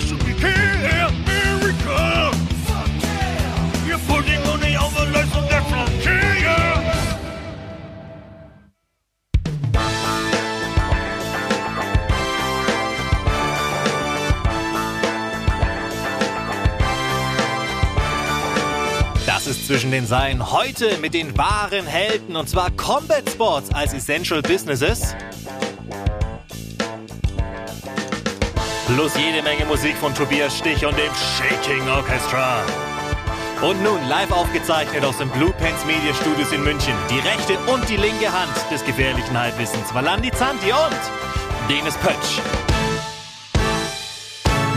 Should be here, America. You're putting money on the lives of their frontier. Das ist zwischen den Seilen heute mit den wahren Helden und zwar Combat Sports als Essential Businesses. Plus jede Menge Musik von Tobias Stich und dem Shaking Orchestra. Und nun live aufgezeichnet aus den Blue Pants Media Studios in München. Die rechte und die linke Hand des gefährlichen Halbwissens. Valandi Zanti und Denis Pötsch.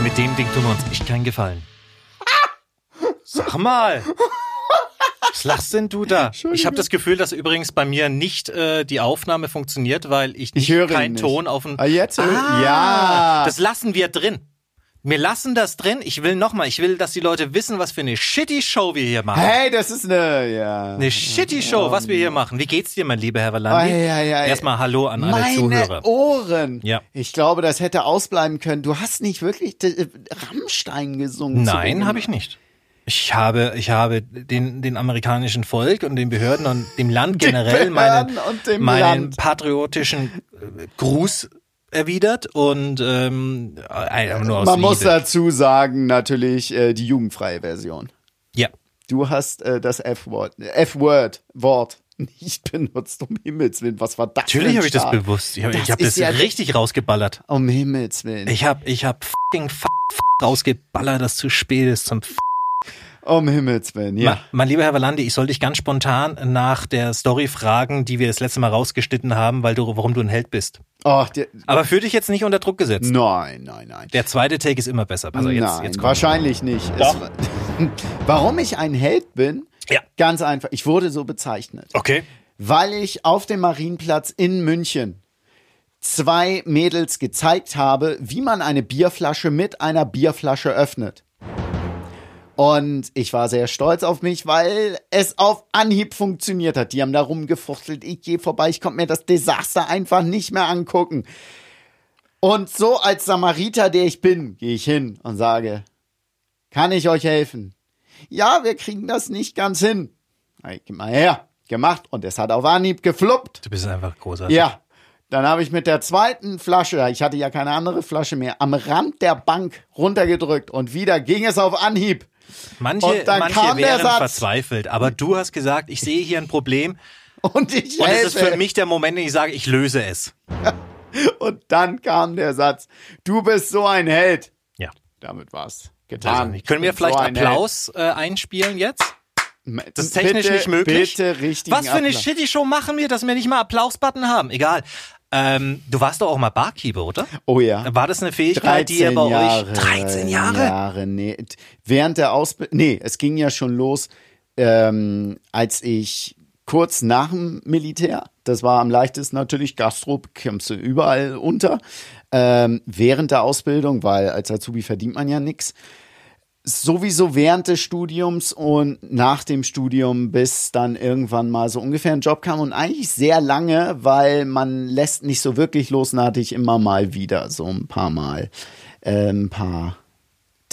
Mit dem Ding tun wir uns echt keinen Gefallen. Sag mal. Was lachst denn du da? Ich habe das Gefühl, dass übrigens bei mir nicht äh, die Aufnahme funktioniert, weil ich, nicht höre ihn keinen nicht. Ton auf dem. Ah, jetzt? Ah, Ja. Das lassen wir drin. Wir lassen das drin. Ich will nochmal, ich will, dass die Leute wissen, was für eine shitty Show wir hier machen. Hey, das ist eine, ja. Eine shitty Show, was wir hier machen. Wie geht's dir, mein lieber Herr Valandi? Ei, ei, ei. Erstmal Hallo an alle Meine Zuhörer. Ohren. Ja. Ich glaube, das hätte ausbleiben können. Du hast nicht wirklich äh, Rammstein gesungen. Nein, habe ich nicht. Ich habe, ich habe den, den amerikanischen Volk und den Behörden und dem Land generell meinen, meinen Land. patriotischen äh, Gruß erwidert und ähm, einfach nur aus Man muss Liebe. dazu sagen, natürlich äh, die jugendfreie Version. Ja. Du hast äh, das F-Wort, F-Word, Wort nicht benutzt, um Himmels Willen. Was war das Natürlich habe ich das bewusst. Ich habe Das ich hab das ja- richtig rausgeballert. Um Himmels Willen. Ich habe ich hab fucking rausgeballert, dass zu spät ist zum f um Himmels Willen, ja. Mein lieber Herr Valandi, ich soll dich ganz spontan nach der Story fragen, die wir das letzte Mal rausgeschnitten haben, weil du, warum du ein Held bist. Oh, der, Aber fühl dich jetzt nicht unter Druck gesetzt. nein, nein, nein. Der zweite Take ist immer besser. Also jetzt, Nein, jetzt wahrscheinlich nicht. Doch. Es, warum ich ein Held bin? Ja. Ganz einfach. Ich wurde so bezeichnet. Okay. Weil ich auf dem Marienplatz in München zwei Mädels gezeigt habe, wie man eine Bierflasche mit einer Bierflasche öffnet. Und ich war sehr stolz auf mich, weil es auf Anhieb funktioniert hat. Die haben da rumgefuchtelt, ich gehe vorbei, ich konnte mir das Desaster einfach nicht mehr angucken. Und so als Samariter, der ich bin, gehe ich hin und sage, kann ich euch helfen? Ja, wir kriegen das nicht ganz hin. Hey, gib mal her. Gemacht und es hat auf Anhieb gefluppt. Du bist einfach großartig. Ja. Dann habe ich mit der zweiten Flasche, ich hatte ja keine andere Flasche mehr, am Rand der Bank runtergedrückt und wieder ging es auf Anhieb. Manche, manche wären verzweifelt, aber du hast gesagt, ich sehe hier ein Problem Und ich und es helfe. ist für mich der Moment, in dem ich sage, ich löse es. Und dann kam der Satz, du bist so ein Held. Ja. Damit war's Also, getan. können wir vielleicht so ein Applaus äh, einspielen jetzt? Das ist technisch bitte, nicht möglich. Bitte richtigen Was für eine Applaus. shitty Show machen wir, dass wir nicht mal Applaus-Button haben? Egal. Ähm, du warst doch auch mal Barkeeper, oder? Oh ja. War das eine Fähigkeit, die ihr bei Jahre, euch 13 Jahre? Jahre, nee. Während der Ausbildung, nee, es ging ja schon los, ähm, als ich kurz nach dem Militär, das war am leichtesten natürlich, Gastro kommst du überall unter, ähm, während der Ausbildung, weil als Azubi verdient man ja nix. Sowieso während des Studiums und nach dem Studium, bis dann irgendwann mal so ungefähr ein Job kam und eigentlich sehr lange, weil man lässt nicht so wirklich los, hatte ich immer mal wieder so ein paar Mal äh, ein paar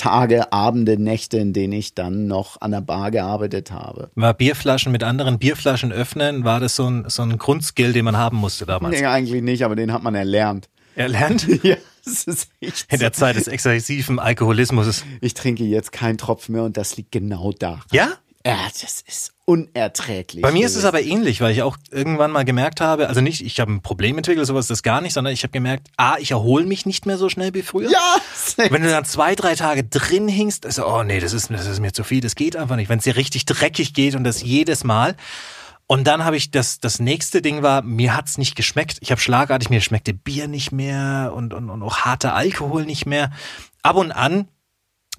Tage, Abende, Nächte, in denen ich dann noch an der Bar gearbeitet habe. War Bierflaschen mit anderen Bierflaschen öffnen, war das so ein, so ein Grundskill, den man haben musste damals? Nee, eigentlich nicht, aber den hat man erlernt. Erlernt? Ja, In der Zeit des exzessiven Alkoholismus. Ich trinke jetzt keinen Tropfen mehr und das liegt genau da. Ja? Ja, das ist unerträglich. Bei mir ist es aber ähnlich, weil ich auch irgendwann mal gemerkt habe, also nicht, ich habe ein Problem entwickelt, sowas ist das gar nicht, sondern ich habe gemerkt, ah, ich erhole mich nicht mehr so schnell wie früher. Ja! Wenn du dann zwei, drei Tage drin hingst, ist, oh nee, das ist, das ist mir zu viel, das geht einfach nicht. Wenn es dir richtig dreckig geht und das jedes Mal. Und dann habe ich das, das nächste Ding war, mir hat's nicht geschmeckt. Ich habe schlagartig, mir schmeckte Bier nicht mehr und, und, und auch harter Alkohol nicht mehr. Ab und an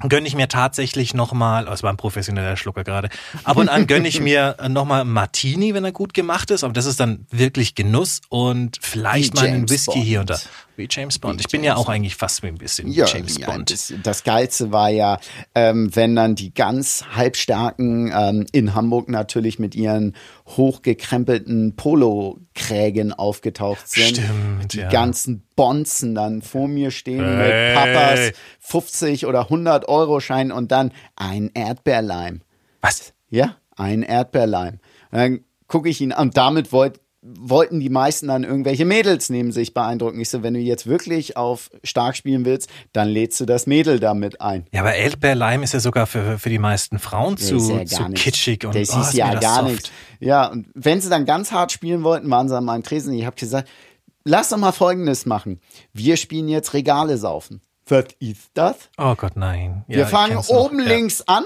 gönne ich mir tatsächlich nochmal, oh, es war ein professioneller Schlucker gerade, ab und an gönne ich mir nochmal Martini, wenn er gut gemacht ist, aber das ist dann wirklich Genuss und vielleicht Wie mal einen James Whisky Bond. hier und da. Wie James Bond. Ich bin ja auch eigentlich fast wie ein bisschen wie Ja, James ja, Bond. Das, das Geilste war ja, ähm, wenn dann die ganz halbstarken ähm, in Hamburg natürlich mit ihren hochgekrempelten Polokrägen aufgetaucht sind. Stimmt, die ja. ganzen Bonzen dann vor mir stehen Hey. mit Papas 50 oder 100 Euro Schein und dann ein Erdbeerleim. Was? Ja, ein Erdbeerleim. Und dann gucke ich ihn an. Und damit wollt, wollten die meisten dann irgendwelche Mädels neben sich beeindrucken. Ich so, wenn du jetzt wirklich auf stark spielen willst, dann lädst du das Mädel damit ein. Ja, aber Erdbeerleim ist ja sogar für, für die meisten Frauen zu, ja zu kitschig und das oh, ist ja gar nichts. Ja, und wenn sie dann ganz hart spielen wollten, waren sie an meinem Tresen. Ich habe gesagt, lass doch mal Folgendes machen. Wir spielen jetzt Regale saufen. Was ist das? Oh Gott, nein. Ja, Wir fangen noch. oben ja. links an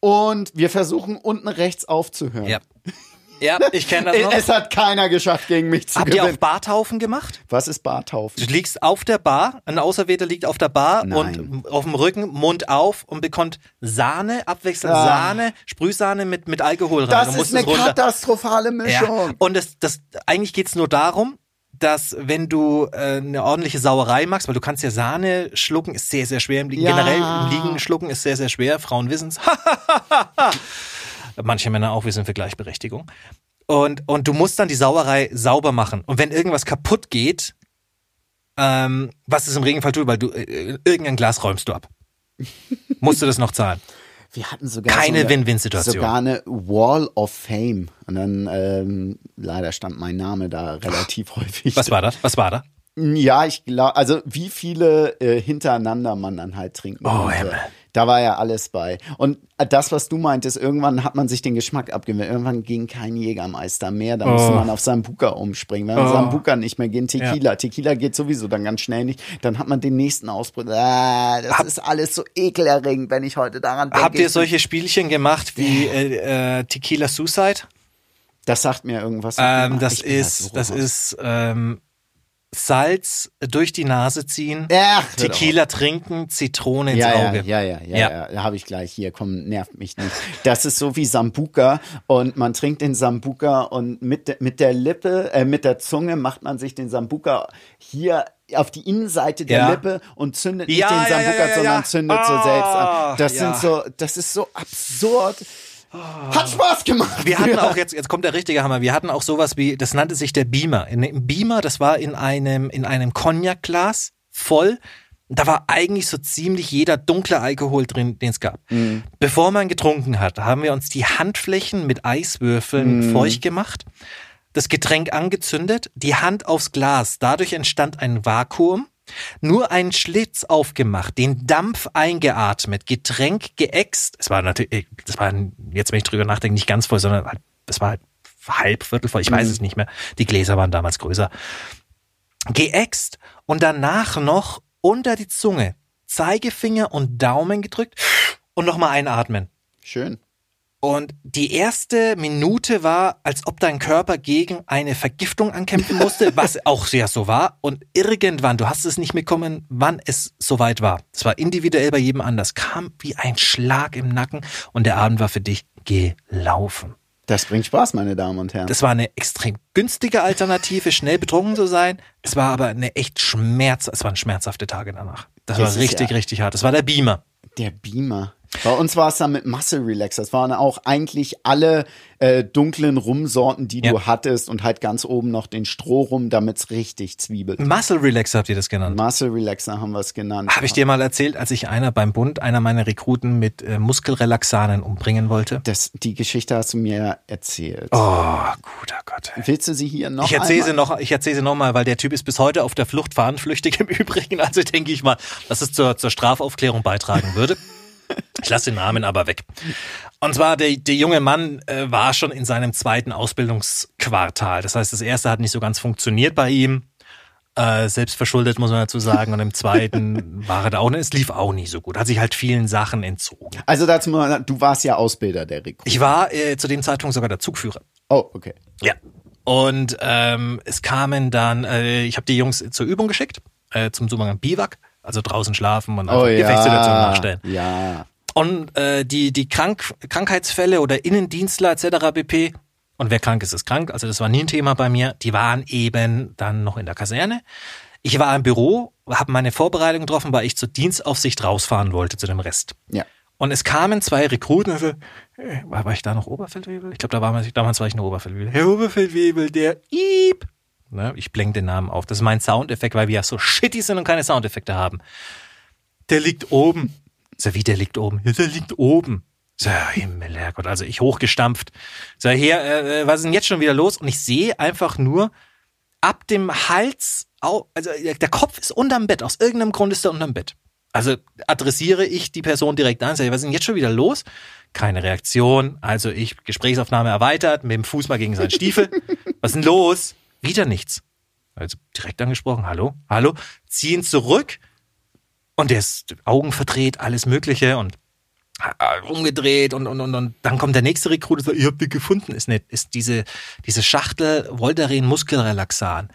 und wir versuchen unten rechts aufzuhören. Ja. Ja, ich kenne das noch. Es hat keiner geschafft, gegen mich zu Habt ihr gewinnen. auch Bartaufen gemacht? Was ist Bartaufen? Du liegst auf der Bar, ein Auserwählter liegt auf der Bar Nein. und auf dem Rücken, Mund auf und bekommt Sahne, abwechselnd Ah. Sahne, Sprühsahne mit, mit Alkohol rein. Das ist eine katastrophale Mischung. Ja. Und das, das, eigentlich geht's nur darum, dass wenn du äh, eine ordentliche Sauerei machst, weil du kannst ja Sahne schlucken, ist sehr, sehr schwer im Liegen. Ja. Generell im Liegen schlucken ist sehr, sehr schwer. Frauen wissen's. Manche Männer auch, wir sind für Gleichberechtigung. Und, und du musst dann die Sauerei sauber machen. Und wenn irgendwas kaputt geht, ähm, was es im Regenfall tut, weil du äh, irgendein Glas räumst du ab. musst du das noch zahlen. Wir hatten sogar Keine so Win-Win-Situation. Sogar eine Wall of Fame. Und dann ähm, leider stand mein Name da relativ häufig. Was war das? Was war da? Ja, ich glaube, also wie viele äh, hintereinander man dann halt trinken Oh, konnte. Himmel. Da war ja alles bei. Und das, was du meintest, irgendwann hat man sich den Geschmack abgewöhnt. Irgendwann ging kein Jägermeister mehr. Da musste Oh. man auf Sambuca umspringen. Wenn Oh. Sambuca nicht mehr ging, Tequila. Tequila geht sowieso dann ganz schnell nicht. Dann hat man den nächsten Ausbruch. Ah, das ist alles so ekelerregend, wenn ich heute daran denke. Habt ihr solche Spielchen gemacht wie äh, äh, Tequila Suicide? Das sagt mir irgendwas. Ähm, das Ich bin da ist, das raus. ist ähm, Salz durch die Nase ziehen, hör Tequila trinken, Zitrone ins ja, ja, Auge. ja, ja, ja, Ja. ja, da habe ich gleich hier, komm, nervt mich nicht. Das ist so wie Sambuca und man trinkt den Sambuca und mit, mit der Lippe, äh, mit der Zunge macht man sich den Sambuca hier auf die Innenseite der Ja. Lippe und zündet nicht Ja, den ja, ja, ja, ja, sondern ja. zündet so Ah, selbst an. Das ja. sind so, das ist so absurd. Hat Spaß gemacht. Wir hatten auch jetzt, jetzt kommt der richtige Hammer. Wir hatten auch sowas wie, das nannte sich der Beamer. In dem Beamer, das war in einem, in einem Cognac-Glas voll. Da war eigentlich so ziemlich jeder dunkle Alkohol drin, den es gab. Bevor man getrunken hat, haben wir uns die Handflächen mit Eiswürfeln feucht gemacht, das Getränk angezündet, die Hand aufs Glas. Dadurch entstand ein Vakuum. Nur einen Schlitz aufgemacht, den Dampf eingeatmet, Getränk geäxt. Es war natürlich, das war jetzt, wenn ich drüber nachdenke, nicht ganz voll, sondern halt, es war halt halb, viertel voll, ich weiß es nicht mehr. Die Gläser waren damals größer. Geäxt und danach noch unter die Zunge Zeigefinger und Daumen gedrückt und nochmal einatmen. Schön. Und die erste Minute war, als ob dein Körper gegen eine Vergiftung ankämpfen musste, was auch sehr so war. Und irgendwann, du hast es nicht mitbekommen, wann es soweit war. Es war individuell bei jedem anders, kam wie ein Schlag im Nacken und der Abend war für dich gelaufen. Das bringt Spaß, meine Damen und Herren. Das war eine extrem günstige Alternative, schnell betrunken zu sein. Es war aber eine echt Schmerz, es waren schmerzhafte Tage danach. Das Das war richtig, ja- richtig hart. Das war der Beamer. Der Beamer. Bei uns war es dann mit Muscle Relaxer. Das waren auch eigentlich alle äh, dunklen Rumsorten, die Ja. du hattest und halt ganz oben noch den Strohrum, damit es richtig zwiebelt. Muscle Relaxer habt ihr das genannt. Muscle Relaxer haben wir es genannt. Habe ich dir mal erzählt, als ich einer beim Bund, einer meiner Rekruten mit äh, Muskelrelaxanen umbringen wollte? das, die Geschichte hast du mir erzählt. Oh, guter Gott. ey. Willst du sie hier noch Ich erzähle sie noch, ich erzähle sie noch mal, weil der Typ ist bis heute auf der Flucht, fahnenflüchtig im Übrigen. Also denke ich mal, dass es zur, zur Strafaufklärung beitragen würde. Ich lasse den Namen aber weg. Und zwar, der, der junge Mann äh, war schon in seinem zweiten Ausbildungsquartal. Das heißt, das erste hat nicht so ganz funktioniert bei ihm. Äh, selbst verschuldet, muss man dazu sagen. Und im zweiten war er da auch, es lief auch nicht so gut. Hat sich halt vielen Sachen entzogen. Also dazu mal, du warst ja Ausbilder der Rekrut. Ich war äh, zu dem Zeitpunkt sogar der Zugführer. Oh, okay. Ja. Und ähm, es kamen dann, äh, ich habe die Jungs zur Übung geschickt, äh, zum sogenannten Biwak, also draußen schlafen und einfach Oh ja. Gefechtssituationen nachstellen. Ja. Und äh, die, die Krank Krankheitsfälle oder Innendienstler etc. pp. Und wer krank ist, ist krank. Also das war nie ein Thema bei mir. Die waren eben dann noch in der Kaserne. Ich war im Büro, habe meine Vorbereitung getroffen, weil ich zur Dienstaufsicht rausfahren wollte zu dem Rest. Ja. Und es kamen zwei Rekruten, also, war, war ich da noch Oberfeldwebel? Ich glaube, da war man, damals war ich noch Oberfeldwebel. Herr Oberfeldwebel, der Iep. Ne, ich blende den Namen auf. Das ist mein Soundeffekt, weil wir ja so shitty sind und keine Soundeffekte haben. Der liegt oben. So, wie der liegt oben? Ja, der liegt oben. So, Himmel, Herrgott, also ich hochgestampft. So, hier, äh, was ist denn jetzt schon wieder los? Und ich sehe einfach nur ab dem Hals, also der Kopf ist unterm Bett. Aus irgendeinem Grund ist er unterm Bett. Also adressiere ich die Person direkt an, sage, was ist denn jetzt schon wieder los? Keine Reaktion. Also ich, Gesprächsaufnahme erweitert, mit dem Fuß mal gegen seinen Stiefel. was ist denn los? Wieder nichts. Also direkt angesprochen, hallo, hallo, ziehen zurück. Und der ist Augen verdreht, alles Mögliche und äh, umgedreht und, und, und, und dann kommt der nächste Rekrut und sagt, ihr habt die gefunden. Ist, nicht, ist diese, diese Schachtel Voltaren Muskelrelaxan.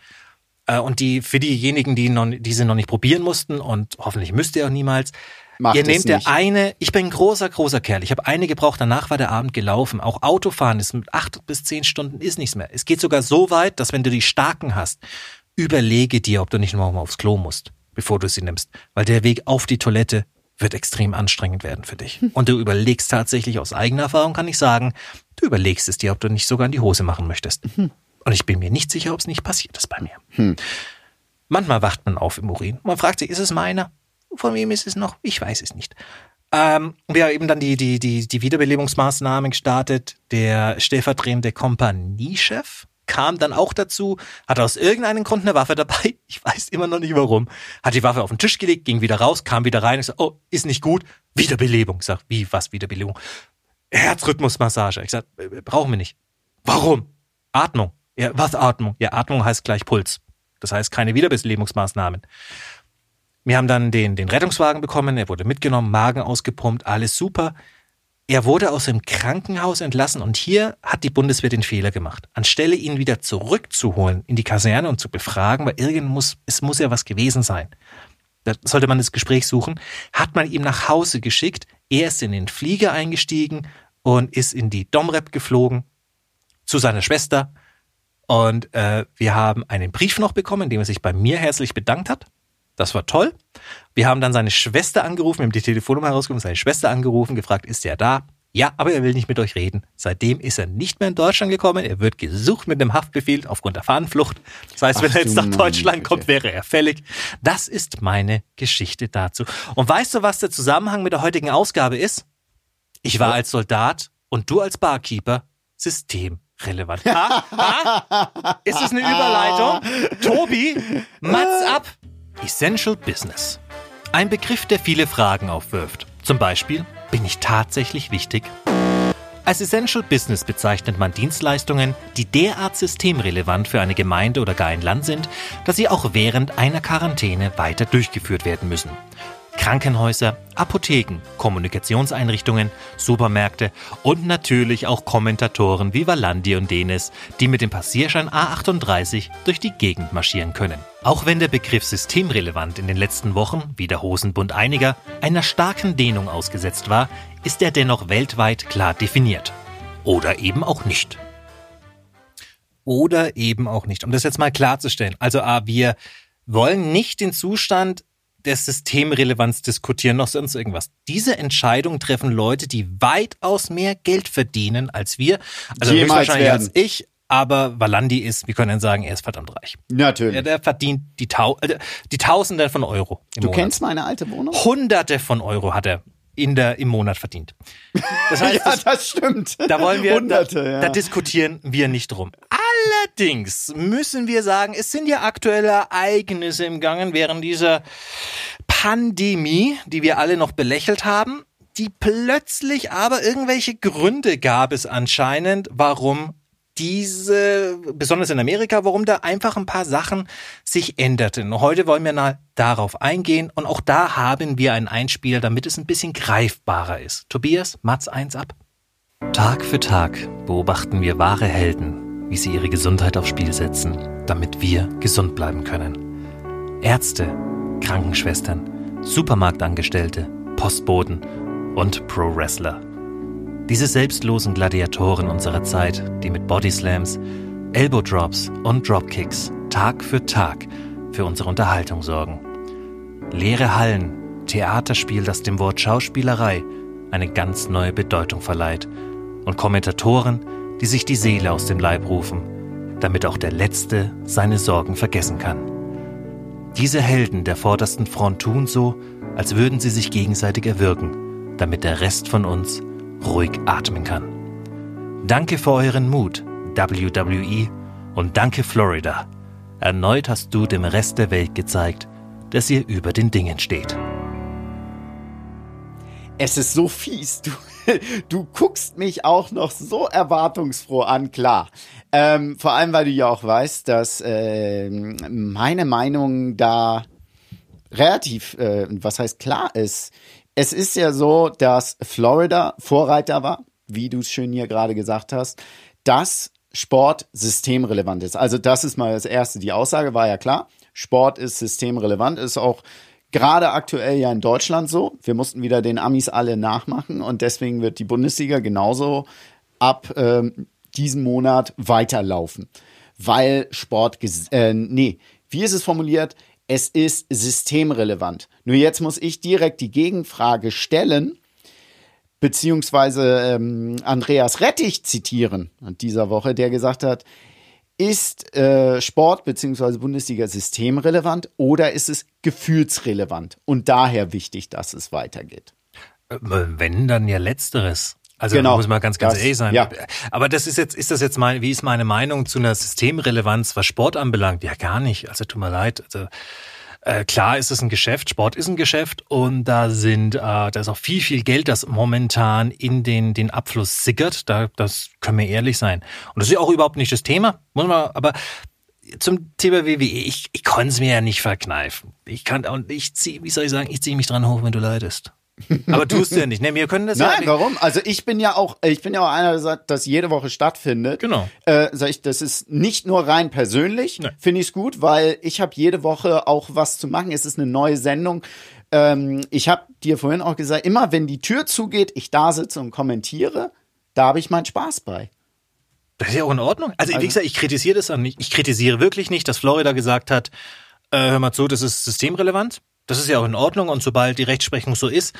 Äh, und die, für diejenigen, die noch, diese noch nicht probieren mussten und hoffentlich müsst ihr auch niemals, Macht ihr nehmt der nicht. eine, ich bin ein großer, großer Kerl. Ich habe eine gebraucht, danach war der Abend gelaufen. Auch Autofahren ist mit acht bis zehn Stunden ist nichts mehr. Es geht sogar so weit, dass wenn du die Starken hast, überlege dir, ob du nicht noch mal aufs Klo musst, bevor du sie nimmst. Weil der Weg auf die Toilette wird extrem anstrengend werden für dich. Und du überlegst tatsächlich aus eigener Erfahrung, kann ich sagen, du überlegst es dir, ob du nicht sogar in die Hose machen möchtest. Und ich bin mir nicht sicher, ob es nicht passiert ist bei mir. Manchmal wacht man auf im Urin. Man fragt sich, ist es meiner? Von wem ist es noch? Ich weiß es nicht. Ähm, wir haben eben dann die, die, die, die Wiederbelebungsmaßnahmen gestartet. Der stellvertretende Kompaniechef kam dann auch dazu, hat aus irgendeinem Grund eine Waffe dabei. Ich weiß immer noch nicht warum. Hat die Waffe auf den Tisch gelegt, ging wieder raus, kam wieder rein. Ich sag, oh, ist nicht gut. Wiederbelebung. Ich sag, wie, was Wiederbelebung? Herzrhythmusmassage. Ich sag, äh, brauchen wir nicht. Warum? Atmung. Ja, was Atmung? Ja, Atmung heißt gleich Puls. Das heißt keine Wiederbelebungsmaßnahmen. Wir haben dann den, den Rettungswagen bekommen, er wurde mitgenommen, Magen ausgepumpt, alles super. Er wurde aus dem Krankenhaus entlassen und hier hat die Bundeswehr den Fehler gemacht. Anstelle ihn wieder zurückzuholen in die Kaserne und zu befragen, weil irgend muss, es muss ja was gewesen sein. Da sollte man das Gespräch suchen, hat man ihm nach Hause geschickt. Er ist in den Flieger eingestiegen und ist in die Domrep geflogen zu seiner Schwester. Und äh, wir haben einen Brief noch bekommen, in dem er sich bei mir herzlich bedankt hat. Das war toll. Wir haben dann seine Schwester angerufen, wir haben die Telefonnummer herausgefunden, seine Schwester angerufen, gefragt, ist er da? Ja, aber er will nicht mit euch reden. Seitdem ist er nicht mehr in Deutschland gekommen. Er wird gesucht mit einem Haftbefehl aufgrund der Fahnenflucht. Das heißt, wenn Ach er jetzt nach Deutschland Güte. kommt, wäre er fällig. Das ist meine Geschichte dazu. Und weißt du, was der Zusammenhang mit der heutigen Ausgabe ist? Ich war als Soldat und du als Barkeeper systemrelevant. Ha? Ha? Ist es eine Überleitung? Tobi, Mats ab. Essential Business. Ein Begriff, der viele Fragen aufwirft. Zum Beispiel, bin ich tatsächlich wichtig? Als Essential Business bezeichnet man Dienstleistungen, die derart systemrelevant für eine Gemeinde oder gar ein Land sind, dass sie auch während einer Quarantäne weiter durchgeführt werden müssen. Krankenhäuser, Apotheken, Kommunikationseinrichtungen, Supermärkte und natürlich auch Kommentatoren wie Valandi und Denis, die mit dem Passierschein A38 durch die Gegend marschieren können. Auch wenn der Begriff systemrelevant in den letzten Wochen, wie der Hosenbund einiger, einer starken Dehnung ausgesetzt war, ist er dennoch weltweit klar definiert. Oder eben auch nicht. Oder eben auch nicht. Um das jetzt mal klarzustellen. Also A, wir wollen nicht den Zustand der Systemrelevanz diskutieren, noch sonst irgendwas. Diese Entscheidung treffen Leute, die weitaus mehr Geld verdienen als wir. Also Jemals höchstwahrscheinlich werden. als ich. Aber Valandi ist, wir können dann sagen, er ist verdammt reich. Natürlich. Ja, der verdient die, Tau äh, die Tausende von Euro im du Monat. kennst meine alte Wohnung? Hunderte von Euro hat er in der, im Monat verdient. Das heißt, ja, das, das stimmt. da wollen wir, Hunderte, da, ja. da diskutieren wir nicht drum. Allerdings müssen wir sagen, es sind ja aktuelle Ereignisse im Gange während dieser Pandemie, die wir alle noch belächelt haben, die plötzlich aber irgendwelche Gründe gab es anscheinend, warum diese, besonders in Amerika, warum da einfach ein paar Sachen sich änderten. Heute wollen wir mal darauf eingehen und auch da haben wir einen Einspieler, damit es ein bisschen greifbarer ist. Tobias, Mats eins ab. Tag für Tag beobachten wir wahre Helden, wie sie ihre Gesundheit aufs Spiel setzen, damit wir gesund bleiben können. Ärzte, Krankenschwestern, Supermarktangestellte, Postboten und Pro-Wrestler. Diese selbstlosen Gladiatoren unserer Zeit, die mit Bodyslams, Elbow Drops und Dropkicks Tag für Tag für unsere Unterhaltung sorgen. Leere Hallen, Theaterspiel, das dem Wort Schauspielerei eine ganz neue Bedeutung verleiht und Kommentatoren, die sich die Seele aus dem Leib rufen, damit auch der Letzte seine Sorgen vergessen kann. Diese Helden der vordersten Front tun so, als würden sie sich gegenseitig erwürgen, damit der Rest von uns ruhig atmen kann. Danke für euren Mut, WWE, und danke Florida. Erneut hast du dem Rest der Welt gezeigt, dass ihr über den Dingen steht. Es ist so fies. Du, du guckst mich auch noch so erwartungsfroh an, klar. Ähm, vor allem, weil du ja auch weißt, dass äh, meine Meinung da relativ, äh, was heißt klar ist. Es ist ja so, dass Florida Vorreiter war, wie du es schön hier gerade gesagt hast, dass Sport systemrelevant ist. Also das ist mal das Erste. Die Aussage war ja klar. Sport ist systemrelevant, ist auch gerade aktuell ja in Deutschland so. Wir mussten wieder den Amis alle nachmachen und deswegen wird die Bundesliga genauso ab ähm, diesem Monat weiterlaufen. Weil Sport, äh, nee, wie ist es formuliert? Es ist systemrelevant. Nur jetzt muss ich direkt die Gegenfrage stellen, beziehungsweise ähm, Andreas Rettich zitieren an dieser Woche, der gesagt hat, ist äh, Sport bzw. Bundesliga systemrelevant oder ist es gefühlsrelevant und daher wichtig, dass es weitergeht? Äh, wenn, dann ja letzteres. Also genau, muss man ganz, ganz das, ehrlich sein. Ja. Aber das ist jetzt, ist das jetzt mein, wie ist meine Meinung zu einer Systemrelevanz, was Sport anbelangt? Ja, gar nicht. Also tut mir leid. Also äh, klar ist es ein Geschäft, Sport ist ein Geschäft und da sind, äh, da ist auch viel, viel Geld, das momentan in den, den Abfluss sickert. Da, das können wir ehrlich sein. Und das ist ja auch überhaupt nicht das Thema, muss man, aber zum Thema WWE, ich, ich konnte es mir ja nicht verkneifen. Ich kann, und ich zieh, wie soll ich sagen, ich ziehe mich dran hoch, wenn du leidest. Aber tust du ja nicht. Ne, wir können das Nein, ja warum? Also ich bin ja auch, ich bin ja auch einer, der sagt, dass jede Woche stattfindet. Genau. Äh, sag ich, das ist nicht nur rein persönlich, nee. finde ich es gut, weil ich habe jede Woche auch was zu machen. Es ist eine neue Sendung. Ähm, ich habe dir vorhin auch gesagt, immer wenn die Tür zugeht, ich da sitze und kommentiere, da habe ich meinen Spaß bei. Das ist ja auch in Ordnung. Also, also wie gesagt, ich kritisiere das auch nicht. Ich kritisiere wirklich nicht, dass Florida gesagt hat, äh, hör mal zu, das ist systemrelevant. Das ist ja auch in Ordnung und sobald die Rechtsprechung so ist,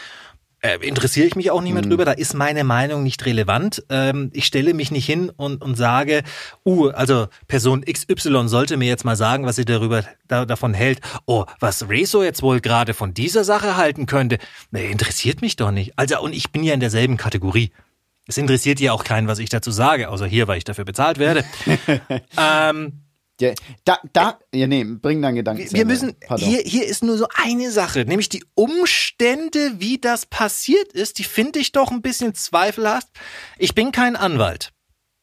äh, interessiere ich mich auch nicht mehr mhm. drüber. Da ist meine Meinung nicht relevant. Ähm, ich stelle mich nicht hin und, und sage, uh, also Person XY sollte mir jetzt mal sagen, was sie darüber da, davon hält. Oh, was Rezo jetzt wohl gerade von dieser Sache halten könnte, nee, interessiert mich doch nicht. Also und ich bin ja in derselben Kategorie. Es interessiert ja auch keinen, was ich dazu sage, außer hier, weil ich dafür bezahlt werde. ähm, ja, da, da, ja, nee, bring deinen Gedanken. Wir müssen, hier, hier ist nur so eine Sache, nämlich die Umstände, wie das passiert ist, die finde ich doch ein bisschen zweifelhaft. Ich bin kein Anwalt.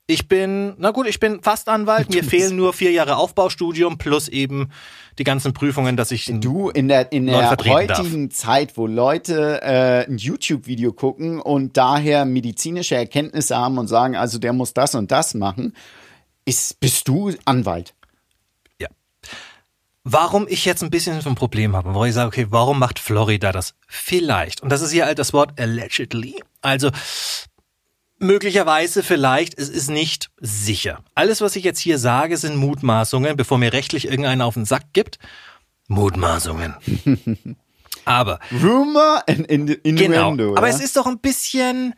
Ich bin, na gut, ich bin fast Anwalt. Mir fehlen nur vier Jahre Aufbaustudium plus eben die ganzen Prüfungen, dass ich du in der in der heutigen darf. Zeit, wo Leute äh, ein YouTube-Video gucken und daher medizinische Erkenntnisse haben und sagen, also der muss das und das machen, ist bist du Anwalt? Warum ich jetzt ein bisschen so ein Problem habe, wo ich sage, okay, warum macht Florida das vielleicht? Und das ist hier halt das Wort allegedly. Also möglicherweise vielleicht, es ist nicht sicher. Alles, was ich jetzt hier sage, sind Mutmaßungen, bevor mir rechtlich irgendeiner auf den Sack gibt. Mutmaßungen. Aber. Rumor and innuendo. Genau. Aber ja? es ist doch ein bisschen,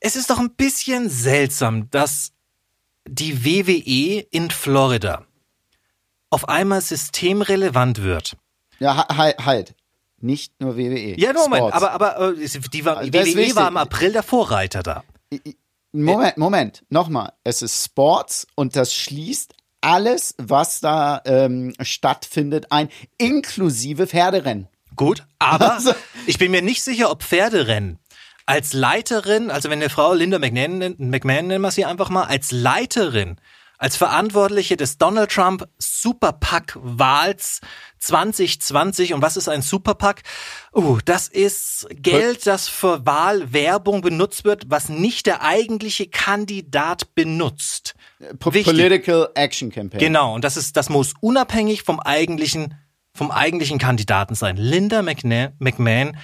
es ist doch ein bisschen seltsam, dass die WWE in Florida auf einmal systemrelevant wird. Ja, halt, halt. Nicht nur WWE. Ja, Moment, Sports. aber, aber äh, die war, also, WWE war im April der Vorreiter da. Moment, Moment, nochmal. Es ist Sports und das schließt alles, was da ähm, stattfindet, ein, inklusive Pferderennen. Gut, aber also, ich bin mir nicht sicher, ob Pferderennen als Leiterin, also wenn eine Frau Linda McMahon, McMahon nennen wir sie einfach mal, als Leiterin als Verantwortliche des Donald Trump Superpack-Wahls 2020. Und was ist ein Superpack? Uh, das ist Geld, das für Wahlwerbung benutzt wird, was nicht der eigentliche Kandidat benutzt. Wichtig. Political Action Campaign. Genau. Und das ist, das muss unabhängig vom eigentlichen, vom eigentlichen Kandidaten sein. Linda McMahon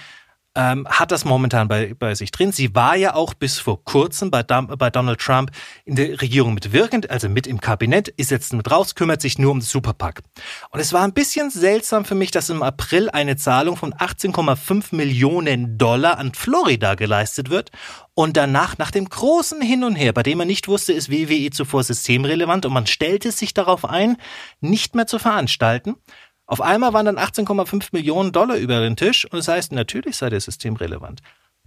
ähm, hat das momentan bei, bei sich drin. Sie war ja auch bis vor kurzem bei, bei Donald Trump in der Regierung mitwirkend, also mit im Kabinett, ist jetzt mit raus, kümmert sich nur um das Superpack. Und es war ein bisschen seltsam für mich, dass im April eine Zahlung von 18,5 Millionen Dollar an Florida geleistet wird und danach, nach dem großen Hin und Her, bei dem man nicht wusste, ist WWE zuvor systemrelevant und man stellte sich darauf ein, nicht mehr zu veranstalten, auf einmal waren dann 18,5 Millionen Dollar über den Tisch und das heißt, natürlich sei der System relevant.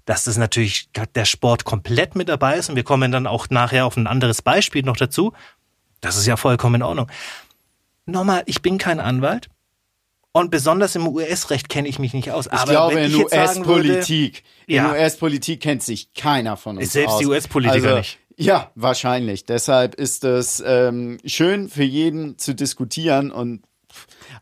Dass das natürlich der Sport komplett mit dabei ist und wir kommen dann auch nachher auf ein anderes Beispiel noch dazu, das ist ja vollkommen in Ordnung. Nochmal, ich bin kein Anwalt und besonders im US-Recht kenne ich mich nicht aus. Ich Aber glaube, wenn in US-Politik, in Ja. US-Politik kennt sich keiner von uns Selbst aus. die US-Politiker also, nicht. Ja, wahrscheinlich. Deshalb ist es ähm, schön für jeden zu diskutieren und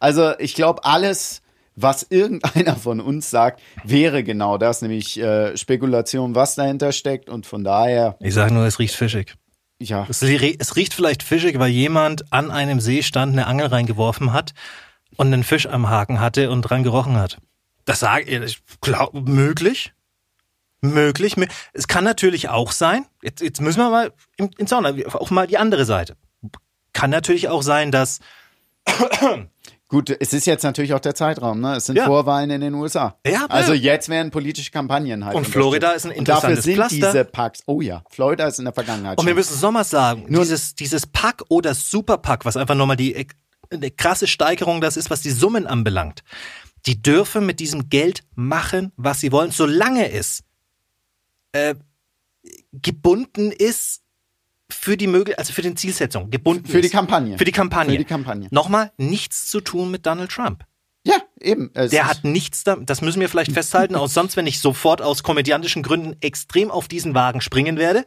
also ich glaube, alles, was irgendeiner von uns sagt, wäre genau das, nämlich äh, Spekulation, was dahinter steckt und von daher, Ich sage nur, es riecht fischig. ja, Es, es riecht vielleicht fischig, weil jemand an einem See stand, eine Angel reingeworfen hat und einen Fisch am Haken hatte und dran gerochen hat. Das sage ich, glaub, möglich. Möglich. mö- Es kann natürlich auch sein, jetzt, jetzt müssen wir mal in- ins Sauna, auch mal die andere Seite. Kann natürlich auch sein, dass Gut, es ist jetzt natürlich auch der Zeitraum, ne? Es sind Ja. Vorwahlen in den USA. Ja, aber- also jetzt werden politische Kampagnen halt. Und. Florida ist ein Und dafür interessantes sind Pflaster. diese Packs. Oh ja, Florida ist in der Vergangenheit. Und wir schon. müssen Sommer sagen, dieses, dieses Pack oder Superpack, was einfach nochmal die eine krasse Steigerung das ist, was die Summen anbelangt. Die dürfen mit diesem Geld machen, was sie wollen, solange es äh, gebunden ist für die Möglich also für den Zielsetzung, gebunden Für die ist. Kampagne. Für die Kampagne. Für die Kampagne. Nochmal, nichts zu tun mit Donald Trump. Ja, eben. Es Der hat nichts da, das müssen wir vielleicht festhalten, aus sonst, wenn ich sofort aus komödiantischen Gründen extrem auf diesen Wagen springen werde.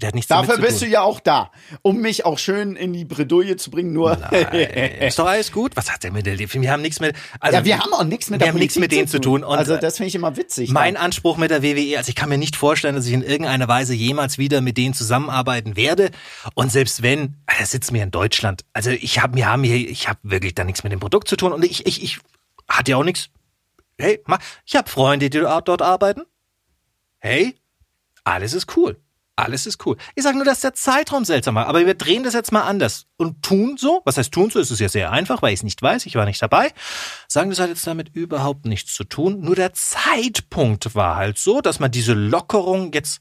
Der hat nichts Dafür bist du ja auch da, um mich auch schön in die Bredouille zu bringen. Nur, ist doch alles gut. Was hat der mit der Wir haben nichts mit. Also, ja, wir haben auch nichts mit wir haben nichts mit denen zu tun. Und also äh, das finde ich immer witzig. mein dann. Anspruch mit der WWE, also ich kann mir nicht vorstellen, dass ich in irgendeiner Weise jemals wieder mit denen zusammenarbeiten werde. Und selbst wenn, er sitzt mir in Deutschland. Also ich habe, wir haben hier, ich habe wirklich da nichts mit dem Produkt zu tun. Und ich, ich, ich hatte ja auch nichts. Hey, ich habe Freunde, die dort arbeiten. Hey, alles ist cool. Alles ist cool. Ich sage nur, dass der Zeitraum seltsam war. Aber wir drehen das jetzt mal anders und tun so. Was heißt tun so? Es ist ja sehr einfach, weil ich es nicht weiß. Ich war nicht dabei. Sagen, das hat jetzt damit überhaupt nichts zu tun. Nur der Zeitpunkt war halt so, dass man diese Lockerung jetzt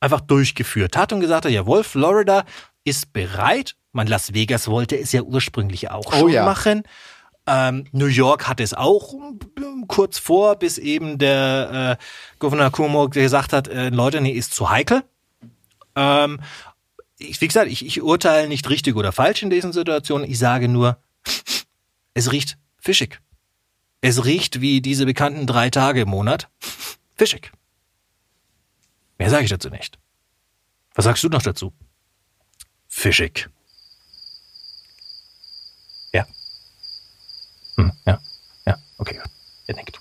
einfach durchgeführt hat und gesagt hat, jawohl, Florida ist bereit. Man Las Vegas wollte es ja ursprünglich auch Oh schon ja. machen. Ähm, New York hat es auch ähm, kurz vor, bis eben der äh, Gouverneur Cuomo gesagt hat, äh, Leute, nee, ist zu heikel. Ähm, ich, wie gesagt, ich, ich urteile nicht richtig oder falsch in diesen Situationen. Ich sage nur, es riecht fischig. Es riecht wie diese bekannten drei Tage im Monat. Fischig. Mehr sage ich dazu nicht. Was sagst du noch dazu? Fischig. Ja. Hm, ja. Ja, okay. Er nickt.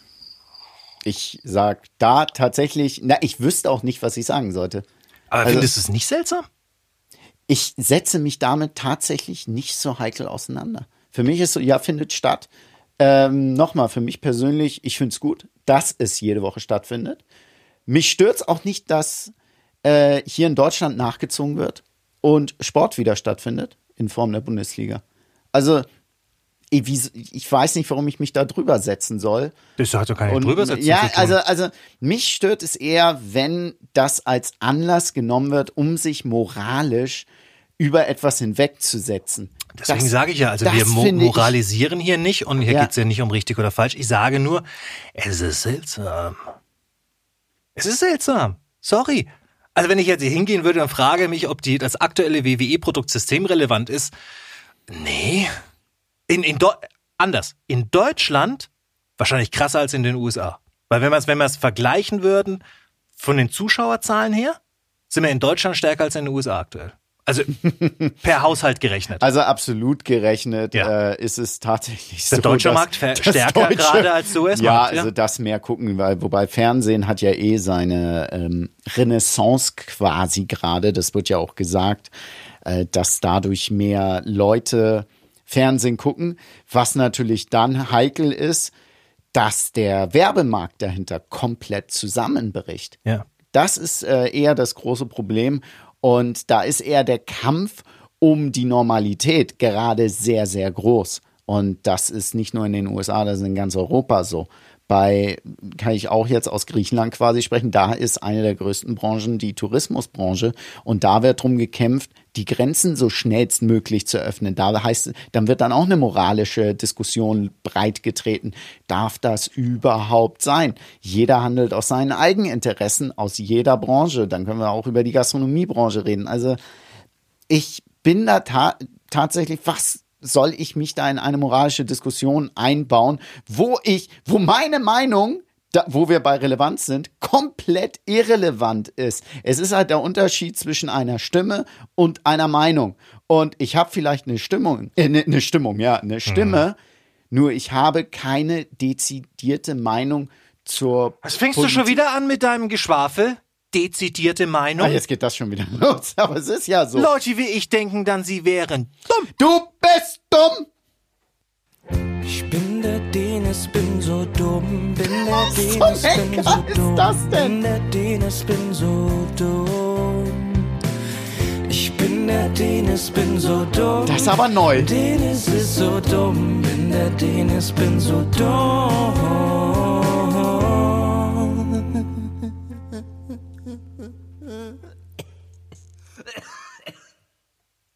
Ich sag da tatsächlich, na, ich wüsste auch nicht, was ich sagen sollte. Aber Also- findest du es nicht seltsam? Ich setze mich damit tatsächlich nicht so heikel auseinander. Für mich ist so, ja, findet statt. Ähm, Nochmal, für mich persönlich, ich finde es gut, dass es jede Woche stattfindet. Mich stört auch nicht, dass äh, hier in Deutschland nachgezogen wird und Sport wieder stattfindet in Form der Bundesliga. Also, ich, weiß nicht, warum ich mich da drüber setzen soll. Das hat doch keine Drübersetzung ja, also, also mich stört es eher, wenn das als Anlass genommen wird, um sich moralisch über etwas hinwegzusetzen. Deswegen Das- sage ich ja, also wir mo finde ich- moralisieren hier nicht und hier Ja. geht's ja nicht um richtig oder falsch. Ich sage nur, es ist seltsam. Es ist seltsam. Sorry. Also wenn ich jetzt hier hingehen würde und frage mich, ob die, das aktuelle WWE-Produkt systemrelevant ist, nee. In, in anders. In Deutschland wahrscheinlich krasser als in den USA. Weil wenn wir es wenn vergleichen würden von den Zuschauerzahlen her, sind wir in Deutschland stärker als in den USA aktuell. Also per Haushalt gerechnet. Also absolut gerechnet Ja. äh, ist es tatsächlich Der so. deutsche dass Markt ver- das stärker gerade als der US-Markt, Ja, ja. also das mehr gucken, weil wobei Fernsehen hat ja eh seine ähm, Renaissance quasi gerade. Das wird ja auch gesagt, äh, dass dadurch mehr Leute Fernsehen gucken, was natürlich dann heikel ist. dass der Werbemarkt dahinter komplett zusammenbricht. Ja. Das ist äh, eher das große Problem. Und da ist eher der Kampf um die Normalität gerade sehr, sehr groß. Und das ist nicht nur in den USA, das ist in ganz Europa so. Bei, kann ich auch jetzt aus Griechenland quasi sprechen, da ist eine der größten Branchen die Tourismusbranche. Und da wird drum gekämpft, die Grenzen so schnellstmöglich zu öffnen. Da heißt, dann wird dann auch eine moralische Diskussion breitgetreten. Darf das überhaupt sein? Jeder handelt aus seinen Eigeninteressen aus jeder Branche. Dann können wir auch über die Gastronomiebranche reden. Also ich bin da ta tatsächlich, was soll ich mich da in eine moralische Diskussion einbauen, wo ich, wo meine Meinung da, wo wir bei Relevanz sind, komplett irrelevant ist. Es ist halt der Unterschied zwischen einer Stimme und einer Meinung. Und ich habe vielleicht eine Stimmung, äh, eine, eine Stimmung, ja, eine Stimme, nur ich habe keine dezidierte Meinung zur. Was fängst du schon wieder an mit deinem Geschwafel? Dezidierte Meinung? Ah, jetzt geht das schon wieder los, aber es ist ja so. Leute wie ich denken dann, sie wären dumm. Du bist dumm! Ich bin der Dennis, bin so dumm, bin der Was zum Dennis, bin Henker so ist dumm, das denn? bin der Dennis, bin so dumm. Ich bin der Dennis, bin so dumm. Das ist aber neu. Dennis ist so dumm, bin der Dennis, bin so dumm.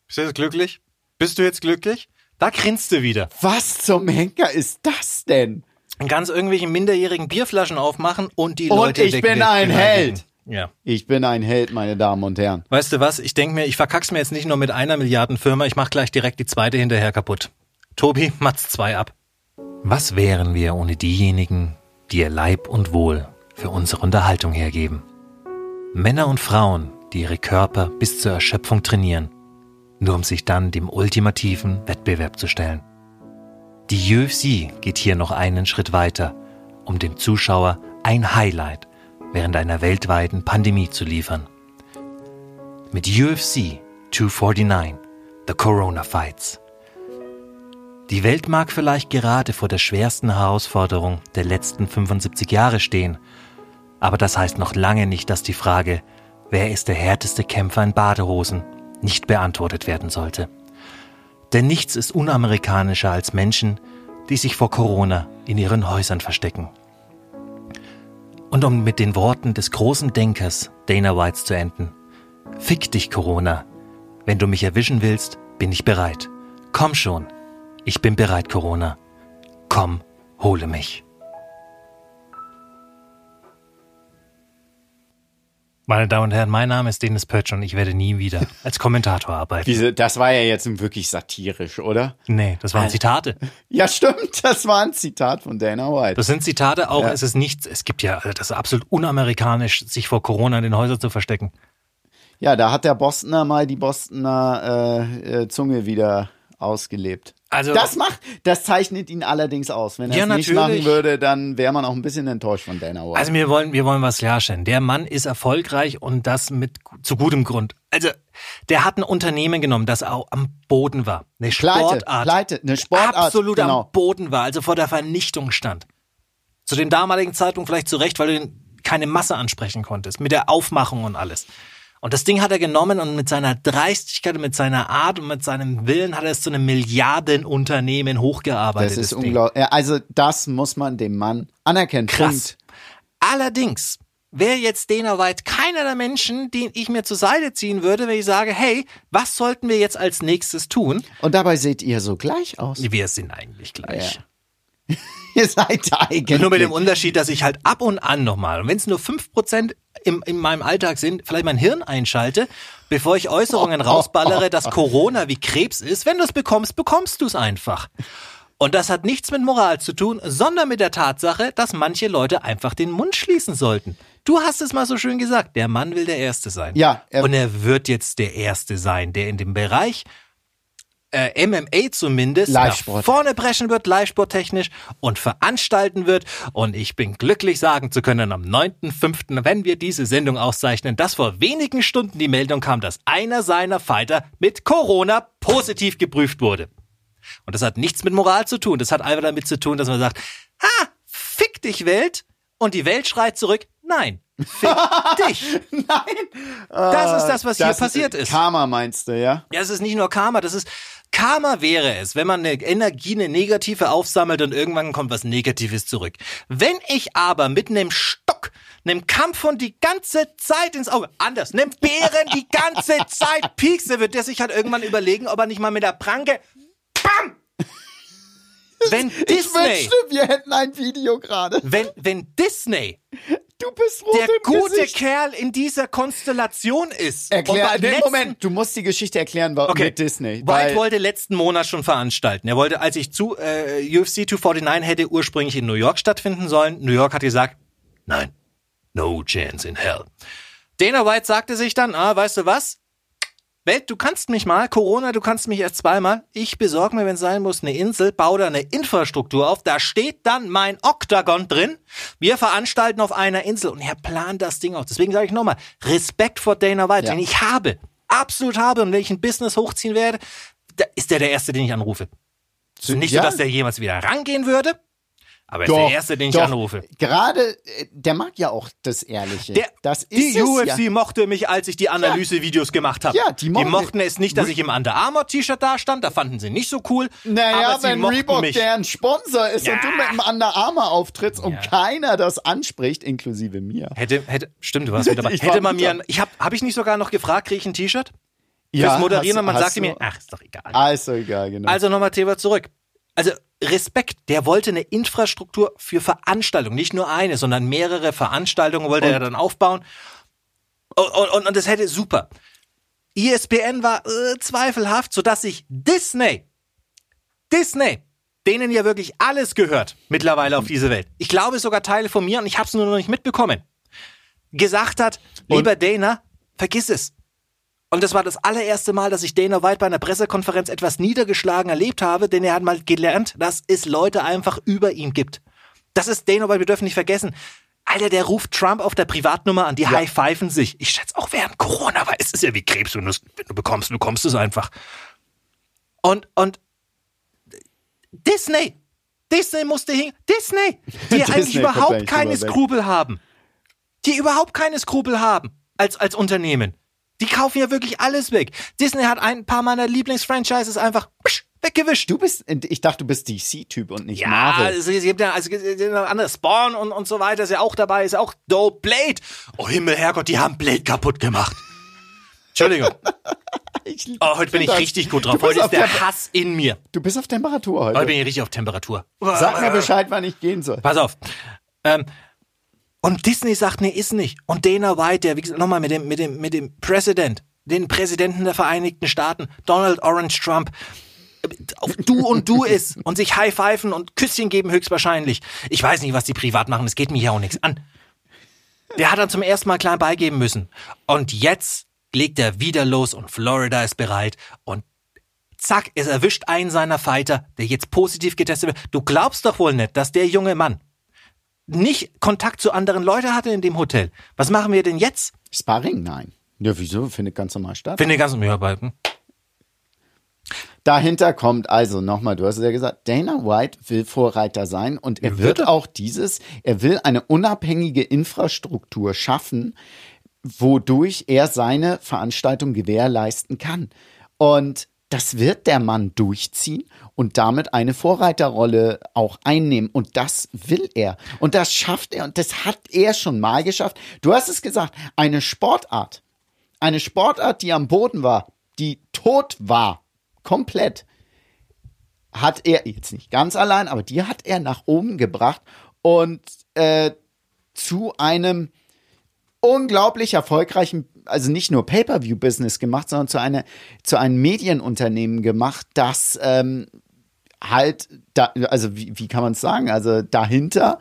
Bist du jetzt glücklich? Bist du jetzt glücklich? Da grinst du wieder. Was zum Henker ist das denn? Ganz irgendwelche minderjährigen Bierflaschen aufmachen und die Und Leute ich bin ein Held. Ja. Ich bin ein Held, meine Damen und Herren. Weißt du was? Ich denke mir, ich verkack's mir jetzt nicht nur mit einer Milliardenfirma, ich mach gleich direkt die zweite hinterher kaputt. Tobi, Matz zwei ab. Was wären wir ohne diejenigen, die ihr Leib und Wohl für unsere Unterhaltung hergeben? Männer und Frauen, die ihre Körper bis zur Erschöpfung trainieren, nur um sich dann dem ultimativen Wettbewerb zu stellen. Die UFC geht hier noch einen Schritt weiter, um dem Zuschauer ein Highlight während einer weltweiten Pandemie zu liefern. Mit UFC 249, The Corona Fights. Die Welt mag vielleicht gerade vor der schwersten Herausforderung der letzten 75 Jahre stehen, aber das heißt noch lange nicht, dass die Frage, wer ist der härteste Kämpfer in Badehosen, nicht beantwortet werden sollte. Denn nichts ist unamerikanischer als Menschen, die sich vor Corona in ihren Häusern verstecken. Und um mit den Worten des großen Denkers Dana Whites zu enden. Fick dich, Corona. Wenn du mich erwischen willst, bin ich bereit. Komm schon. Ich bin bereit, Corona. Komm, hole mich. Meine Damen und Herren, mein Name ist Dennis Pötsch und ich werde nie wieder als Kommentator arbeiten. Diese, das war ja jetzt wirklich satirisch, oder? Nee, das waren Zitate. Ja, stimmt. Das war ein Zitat von Dana White. Das sind Zitate auch, Ja. es ist nichts, es gibt ja, also das ist absolut unamerikanisch, sich vor Corona in den Häusern zu verstecken. Ja, da hat der Bostoner mal die Bostoner äh, äh, Zunge wieder ausgelebt. Also- das macht, das zeichnet ihn allerdings aus. Wenn er Ja, es nicht natürlich. machen würde, dann wäre man auch ein bisschen enttäuscht von Dana White. Also wir wollen, wir wollen was klarstellen. Der Mann ist erfolgreich und das mit zu gutem Grund. Also der hat ein Unternehmen genommen, das auch am Boden war. Eine Pleite, Sportart. Pleite, eine Sportart, Absolut genau. am Boden war, also vor der Vernichtung stand. Zu dem damaligen Zeitpunkt vielleicht zu Recht, weil du keine Masse ansprechen konntest, mit der Aufmachung und alles. Und das Ding hat er genommen und mit seiner Dreistigkeit und mit seiner Art und mit seinem Willen hat er es zu einem Milliardenunternehmen hochgearbeitet. das ist unglaublich. Also das muss man dem Mann anerkennen. Krass. Punkt. Allerdings wäre jetzt Dana White keiner der Menschen, den ich mir zur Seite ziehen würde, wenn ich sage, hey, was sollten wir jetzt als nächstes tun? Und dabei seht ihr so gleich aus. Wir sind eigentlich gleich. Ihr seid eigentlich. Nur mit dem Unterschied, dass ich halt ab und an nochmal, und wenn es nur 5% im, in meinem Alltag sind, vielleicht mein Hirn einschalte, bevor ich Äußerungen rausballere, dass Corona wie Krebs ist. Wenn du es bekommst, bekommst du es einfach. Und das hat nichts mit Moral zu tun, sondern mit der Tatsache, dass manche Leute einfach den Mund schließen sollten. Du hast es mal so schön gesagt, der Mann will der Erste sein. Ja, er- und er wird jetzt der Erste sein, der in dem Bereich äh, MMA zumindest Live-Sport. vorne preschen wird, Live-Sport-technisch und veranstalten wird. Und ich bin glücklich sagen zu können, am 9.5., wenn wir diese Sendung auszeichnen, dass vor wenigen Stunden die Meldung kam, dass einer seiner Fighter mit Corona positiv geprüft wurde. Und das hat nichts mit Moral zu tun. Das hat einfach damit zu tun, dass man sagt, ah, fick dich Welt und die Welt schreit zurück, nein, fick dich. Das ist das, was hier Das passiert ist. Karma meinst du, ja? Ja, es ist nicht nur Karma, das ist Karma wäre es, wenn man eine Energie, eine negative aufsammelt und irgendwann kommt was Negatives zurück. Wenn ich aber mit einem Stock, einem Kampfhund die ganze Zeit ins Auge, anders, einem Bären die ganze Zeit piekse, wird der sich halt irgendwann überlegen, ob er nicht mal mit der Pranke, BAM! Wenn Ich Disney, wünschte, wir hätten ein Video gerade. wenn, wenn Disney Du bist rot der im gute Gesicht. Kerl in dieser Konstellation ist. Erklär, den letzten- Moment, du musst die Geschichte erklären, warum Okay. mit Disney. White Weil, wollte letzten Monat schon veranstalten. Er wollte, als ich zu äh, UFC 249 hätte ursprünglich in New York stattfinden sollen. New York hat gesagt, nein, no chance in hell. Dana White sagte sich dann, ah, weißt du was? Welt, du kannst mich mal, Corona, du kannst mich erst zweimal. Ich besorge mir, wenn es sein muss, eine Insel, baue da eine Infrastruktur auf. Da steht dann mein Oktagon drin. Wir veranstalten auf einer Insel und er plant das Ding aus. Deswegen sage ich nochmal, Respekt vor Dana White, Ja. den ich habe, absolut habe. Und wenn ich ein Business hochziehen werde, da ist der der Erste, den ich anrufe. So nicht Ja. so, dass der jemals wieder rangehen würde, aber er ist doch, der Erste, den ich doch. anrufe. Gerade, äh, der mag ja auch das Ehrliche. Der, das ist die UFC ja. mochte mich, als ich die Analysevideos gemacht habe. Ja, die mochten- mochten es nicht, dass ich im Under Armour T-Shirt da stand. Da fanden sie nicht so cool. Naja, aber sie wenn mochten Reebok mich. deren Sponsor ist Ja. und du mit dem Under Armour auftrittst und Ja. keiner das anspricht, inklusive mir. Hätte, hätte, stimmt, du warst mit dabei. Ich Hätte man mir, ein, ich habe, habe ich nicht sogar noch gefragt, kriege ich ein T-Shirt? Ja, Fürs Moderieren hast- und man sagte du- mir, ach, ist doch egal. Also egal, genau. Also nochmal Thema zurück. Also Respekt, der wollte eine Infrastruktur für Veranstaltungen, nicht nur eine, sondern mehrere Veranstaltungen wollte er dann aufbauen. Und, und, und das hätte super. ESPN war äh, zweifelhaft, sodass sich Disney, Disney, denen ja wirklich alles gehört mittlerweile auf diese Welt. Ich glaube sogar Teile von mir und ich habe es nur noch nicht mitbekommen. Gesagt hat, lieber Dana, vergiss es. Und das war das allererste Mal, dass ich Dana White bei einer Pressekonferenz etwas niedergeschlagen erlebt habe, denn er hat mal gelernt, dass es Leute einfach über ihm gibt. Das ist Dana White, wir dürfen nicht vergessen. Alter, der ruft Trump auf der Privatnummer an, die high-pfeifen sich. Ich schätze auch während Corona, weil es ist ja wie Krebs, wenn wenn du bekommst, du bekommst es einfach. Und, und Disney, Disney musste hin, Disney, die Disney eigentlich überhaupt keine. Skrupel haben. Die überhaupt keine Skrupel haben als, als Unternehmen. Die kaufen ja wirklich alles weg. Disney hat ein paar meiner Lieblingsfranchises einfach weggewischt. du bist, ich dachte, du bist DC-Typ und nicht Ja, Marvel. es, es gibt ja also, es gibt ja andere Spawn und, und so weiter ist ja auch dabei, ist ja auch dope. Blade. Oh Himmel, Herrgott, die haben Blade kaputt gemacht. Entschuldigung. Ich- Oh, heute bin ich das- richtig gut drauf. Heute ist der der- Hass in mir. Du bist auf Temperatur heute. Heute bin ich richtig auf Temperatur. Sag mir Bescheid, wann ich gehen soll. Pass auf. Ähm, und Disney sagt, nee, ist nicht. Und Dana White, der, wie gesagt, nochmal mit dem, mit dem, mit dem President, den Präsidenten der Vereinigten Staaten, Donald Orange Trump, auf du und du ist und sich high-pfeifen und Küsschen geben höchstwahrscheinlich. Ich weiß nicht, was die privat machen, es geht mir ja auch nichts an. Der hat dann zum ersten Mal klein beigeben müssen. Und jetzt legt er wieder los und Florida ist bereit und zack, es erwischt einen seiner Fighter, der jetzt positiv getestet wird. Du glaubst doch wohl nicht, dass der junge Mann nicht Kontakt zu anderen Leuten hatte in dem Hotel. Was machen wir denn jetzt? Sparring? Nein. Ja, wieso? Findet ganz normal statt. Finde ganz ja, bei- hm. Dahinter kommt also nochmal, du hast es ja gesagt, Dana White will Vorreiter sein und er wird auch dieses, er will eine unabhängige Infrastruktur schaffen, wodurch er seine Veranstaltung gewährleisten kann. Und das wird der Mann durchziehen und damit eine Vorreiterrolle auch einnehmen. Und das will er. Und das schafft er. Und das hat er schon mal geschafft. Du hast es gesagt, eine Sportart. Eine Sportart, die am Boden war, die tot war. Komplett hat er, jetzt nicht ganz allein, aber die hat er nach oben gebracht und äh, zu einem unglaublich erfolgreichen, also nicht nur Pay-per-view-Business gemacht, sondern zu, einer, zu einem Medienunternehmen gemacht, das ähm, halt, da, also wie, wie kann man es sagen, also dahinter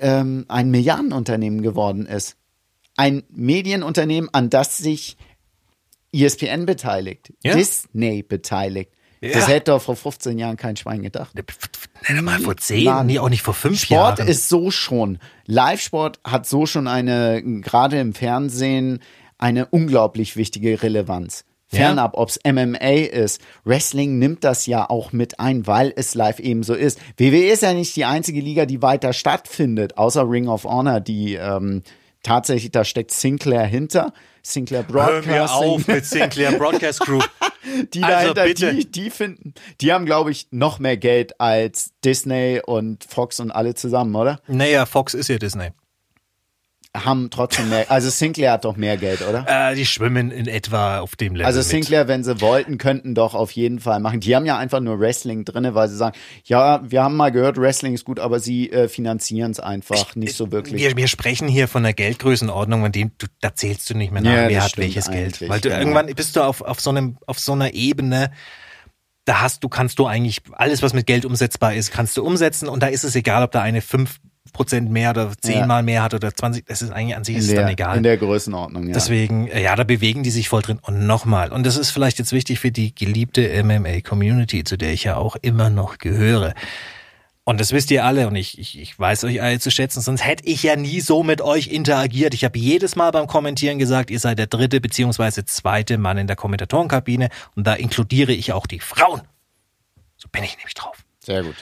ähm, ein Milliardenunternehmen geworden ist. Ein Medienunternehmen, an das sich ESPN beteiligt, Ja. Disney beteiligt. Ja. Das hätte doch vor 15 Jahren kein Schwein gedacht. Nenn mal vor zehn, Mann. nee, auch nicht vor fünf Sport Jahren. ist so schon, Live-Sport hat so schon eine, gerade im Fernsehen, eine unglaublich wichtige Relevanz. Fernab, ob's MMA ist. Wrestling nimmt das ja auch mit ein, weil es live eben so ist. WWE ist ja nicht die einzige Liga, die weiter stattfindet, außer Ring of Honor, die ähm, tatsächlich, da steckt Sinclair hinter. Sinclair Hör Broadcasting. mir auf mit Sinclair Broadcast Group. Die Also dahinter, bitte. die, die finden, die haben, glaube ich, noch mehr Geld als Disney und Fox und alle zusammen, oder? naja, Fox ist ja Disney. Haben trotzdem mehr, also Sinclair hat doch mehr Geld, oder? Äh, die schwimmen in etwa auf dem Level. Also mit. Sinclair, wenn sie wollten, könnten doch auf jeden Fall machen. Die haben ja einfach nur Wrestling drinne, weil sie sagen, ja, wir haben mal gehört, Wrestling ist gut, aber sie äh, finanzieren es einfach nicht so wirklich. Wir, wir sprechen hier von einer Geldgrößenordnung, von dem du, da zählst du nicht mehr nach, Ja, wer hat welches Geld. Weil du genau. irgendwann bist du auf, auf so einem, auf so einer Ebene, da hast du, kannst du eigentlich alles, was mit Geld umsetzbar ist, kannst du umsetzen und da ist es egal, ob da eine 5% mehr oder 10 Ja. Mehr hat oder 20, das ist eigentlich an sich in, ist es dann der, egal. in der Größenordnung, ja. Deswegen, äh, ja, da bewegen die sich voll drin. Und nochmal, und das ist vielleicht jetzt wichtig für die geliebte MMA-Community, zu der ich ja auch immer noch gehöre. Und das wisst ihr alle und ich, ich, ich weiß euch alle zu schätzen, sonst hätte ich ja nie so mit euch interagiert. Ich habe jedes Mal beim Kommentieren gesagt, ihr seid der dritte beziehungsweise zweite Mann in der Kommentatorenkabine und da inkludiere ich auch die Frauen. So bin ich nämlich drauf. Sehr gut.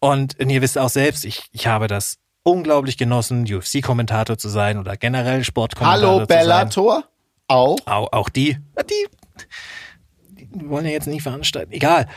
Und ihr wisst auch selbst, ich, ich habe das unglaublich genossen, UFC-Kommentator zu sein oder generell Sportkommentator Hallo zu sein. Bellator, auch. Auch, auch die, die, die wollen ja jetzt nicht veranstalten. Egal.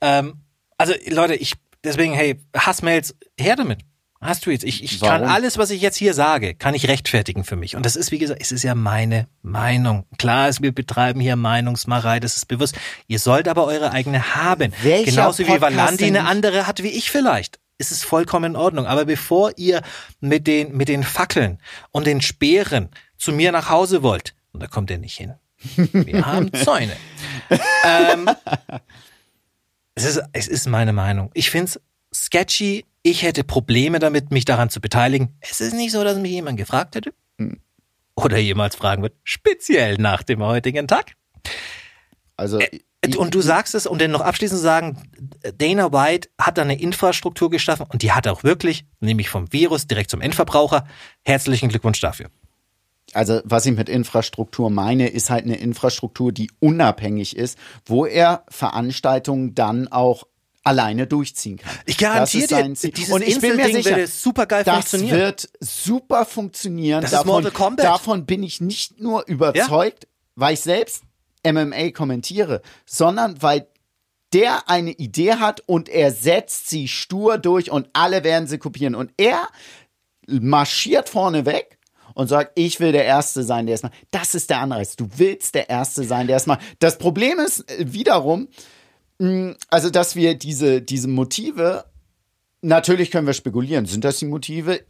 Ähm, also Leute, ich deswegen, hey, Hassmails, her damit. Hast du jetzt. Ich, ich kann alles, was ich jetzt hier sage, kann ich rechtfertigen für mich. Und das ist, wie gesagt, es ist ja meine Meinung. Klar ist, wir betreiben hier Meinungsmacherei, das ist bewusst. Ihr sollt aber eure eigene haben. Welcher Genauso wie Podcast Valandi denn eine andere hat wie ich vielleicht. Ist es vollkommen in Ordnung. Aber bevor ihr mit den, mit den Fackeln und den Speeren zu mir nach Hause wollt, und da kommt ihr nicht hin. Wir haben Zäune. ähm, es, ist, es ist meine Meinung. Ich find's sketchy. Ich hätte Probleme damit, mich daran zu beteiligen. Es ist nicht so, dass mich jemand gefragt hätte. Oder jemals fragen wird. Speziell nach dem heutigen Tag. Also, Und du sagst es, und dann noch abschließend zu sagen, Dana White hat da eine Infrastruktur geschaffen und die hat er auch wirklich, nämlich vom Virus direkt zum Endverbraucher. Herzlichen Glückwunsch dafür. also was ich mit Infrastruktur meine, ist halt eine Infrastruktur, die unabhängig ist, wo er Veranstaltungen dann auch alleine durchziehen kann. Ich garantiere ist dir, dieses und ich bin mir sicher, würde supergeil das funktionieren. wird super funktionieren. Das ist davon, Mortal Kombat. davon bin ich nicht nur überzeugt, weil ich selbst MMA kommentiere, sondern weil der eine Idee hat und er setzt sie stur durch und alle werden sie kopieren. Und er marschiert vorne weg und sagt, ich will der Erste sein, der es macht. Das ist der Anreiz. Du willst der Erste sein, der es macht. Das Problem ist äh, wiederum, also dass wir diese, diese Motive, natürlich können wir spekulieren, sind das die Motive?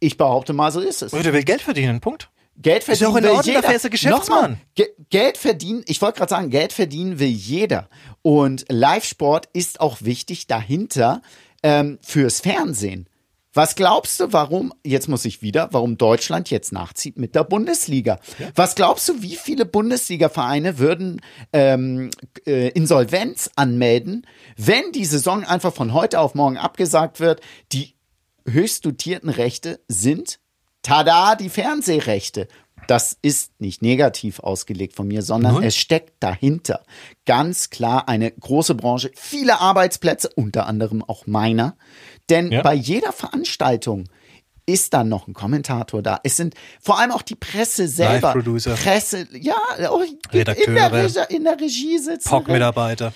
Ich behaupte mal, so ist es. Der will Geld verdienen, Punkt. Geld Ist verdienen auch in will Ordnung, jeder. dafür ist er Geschäftsmann. Nochmal, Ge Geld verdienen, ich wollte gerade sagen, Geld verdienen will jeder. Und Live-Sport ist auch wichtig dahinter ähm, fürs Fernsehen. Was glaubst du, warum, jetzt muss ich wieder, warum Deutschland jetzt nachzieht mit der Bundesliga? Was glaubst du, wie viele Bundesliga-Vereine würden ähm, äh, Insolvenz anmelden, wenn die Saison einfach von heute auf morgen abgesagt wird? Die höchst dotierten Rechte sind, tada, die Fernsehrechte. Das ist nicht negativ ausgelegt von mir, sondern es steckt dahinter ganz klar eine große Branche, viele Arbeitsplätze, unter anderem auch meiner. Denn Ja. bei jeder Veranstaltung ist dann noch ein Kommentator da. Es sind vor allem auch die Presse selber. Live-Producer. Presse, ja, in der. Regie, in der Regie sitzen. POC-Mitarbeiter.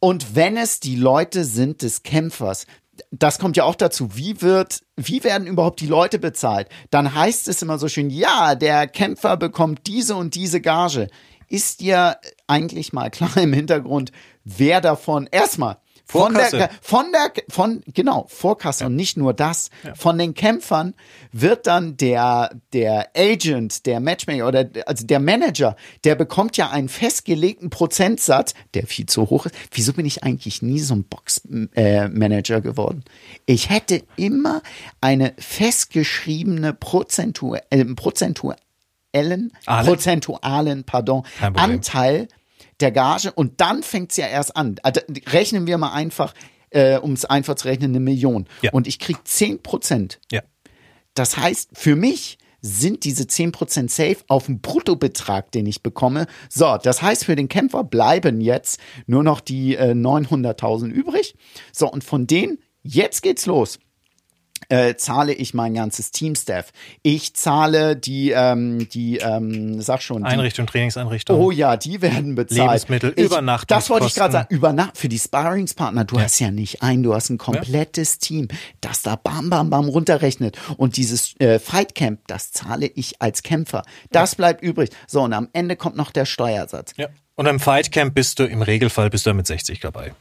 Und wenn es die Leute sind des Kämpfers, das kommt ja auch dazu. Wie wird, wie werden überhaupt die Leute bezahlt? Dann heißt es immer so schön, ja, der Kämpfer bekommt diese und diese Gage. Ist dir eigentlich mal klar im Hintergrund, wer davon erstmal von Vorkasse. der, von der, von, genau, Vorkasse und nicht nur das. Von den Kämpfern wird dann der, der Agent, der Matchmaker oder, also der Manager, der bekommt ja einen festgelegten Prozentsatz, der viel zu hoch ist. Wieso bin ich eigentlich nie so ein Box-Manager geworden? Ich hätte immer eine festgeschriebene Prozentu, äh, prozentuellen, prozentualen, pardon. Anteil der Gage und dann fängt's ja erst an. Also, rechnen wir mal einfach, äh, um es einfach zu rechnen, eine Million. Ja. Und ich krieg 10 Prozent. Ja. Das heißt, für mich sind diese 10% safe auf dem Bruttobetrag, den ich bekomme. So, das heißt, für den Kämpfer bleiben jetzt nur noch die äh, 900.000 übrig. So, und von denen, jetzt geht's los äh, zahle ich mein ganzes Teamstaff. Ich zahle die, ähm, die, ähm, sag schon, die, Einrichtung, Trainingseinrichtung. Oh ja, die werden bezahlt. Lebensmittel, ich, Übernachtungskosten. Das wollte ich gerade sagen. Übernacht für die Sparringspartner. Du hast ja nicht ein, du hast ein komplettes Team, das da bam bam bam runterrechnet. Und dieses äh, Fightcamp, das zahle ich als Kämpfer. Das bleibt übrig. So und am Ende kommt noch der Steuersatz. Ja. Und im Fightcamp bist du im Regelfall bist du mit 60 dabei.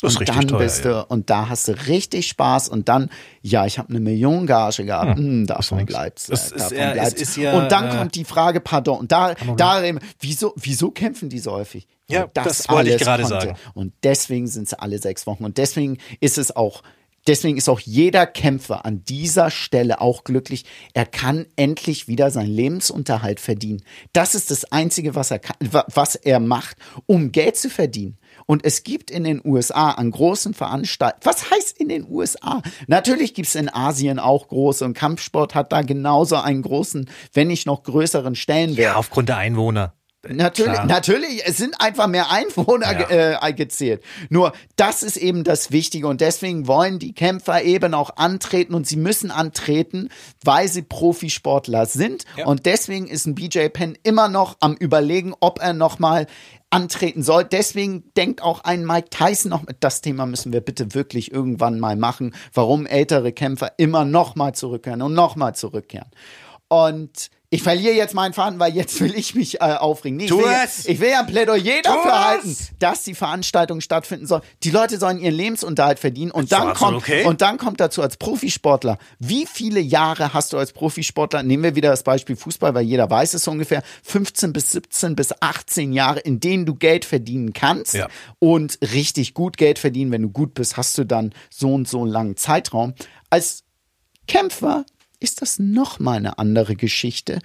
Das und dann teuer, bist du ja. und da hast du richtig Spaß und dann ja ich habe eine Million Gage gehabt hm, davon nix. bleibt's Das äh, ist davon ja- es bleibt's. ist ja, und dann äh, kommt die Frage pardon und da da wieso wieso kämpfen die so häufig Ja, Weil das wollte ich gerade konnte. sagen. und deswegen sind sie alle sechs Wochen und deswegen ist es auch Deswegen ist auch jeder Kämpfer an dieser Stelle auch glücklich. Er kann endlich wieder seinen Lebensunterhalt verdienen. Das ist das Einzige, was er, kann, wa- was er macht, um Geld zu verdienen. Und es gibt in den USA an großen Veranstaltungen, was heißt in den USA? Natürlich gibt es in Asien auch große und Kampfsport hat da genauso einen großen, wenn nicht noch größeren Stellenwert. Ja, aufgrund der Einwohner. Natürlich, Klar. natürlich, es sind einfach mehr Einwohner Ja. äh, gezählt. Nur das ist eben das Wichtige und deswegen wollen die Kämpfer eben auch antreten und sie müssen antreten, weil sie Profisportler sind Ja. und deswegen ist ein BJ Penn immer noch am überlegen, ob er noch mal antreten soll. Deswegen denkt auch ein Mike Tyson noch mit, das Thema müssen wir bitte wirklich irgendwann mal machen, warum ältere Kämpfer immer noch mal zurückkehren und noch mal zurückkehren. Und ich verliere jetzt meinen Faden, weil jetzt will ich mich äh, aufregen. Nee, ich, Tu will es! ich will ja ein Plädoyer dafür es! halten, dass die Veranstaltung stattfinden soll. Die Leute sollen ihren Lebensunterhalt verdienen und dann kommt okay. und dann kommt dazu als Profisportler. Wie viele Jahre hast du als Profisportler? Nehmen wir wieder das Beispiel Fußball, weil jeder weiß es ungefähr. 15 bis 17 bis 18 Jahre, in denen du Geld verdienen kannst Ja. und richtig gut Geld verdienen. Wenn du gut bist, hast du dann so und so einen langen Zeitraum. Als Kämpfer ist das noch mal eine andere Geschichte,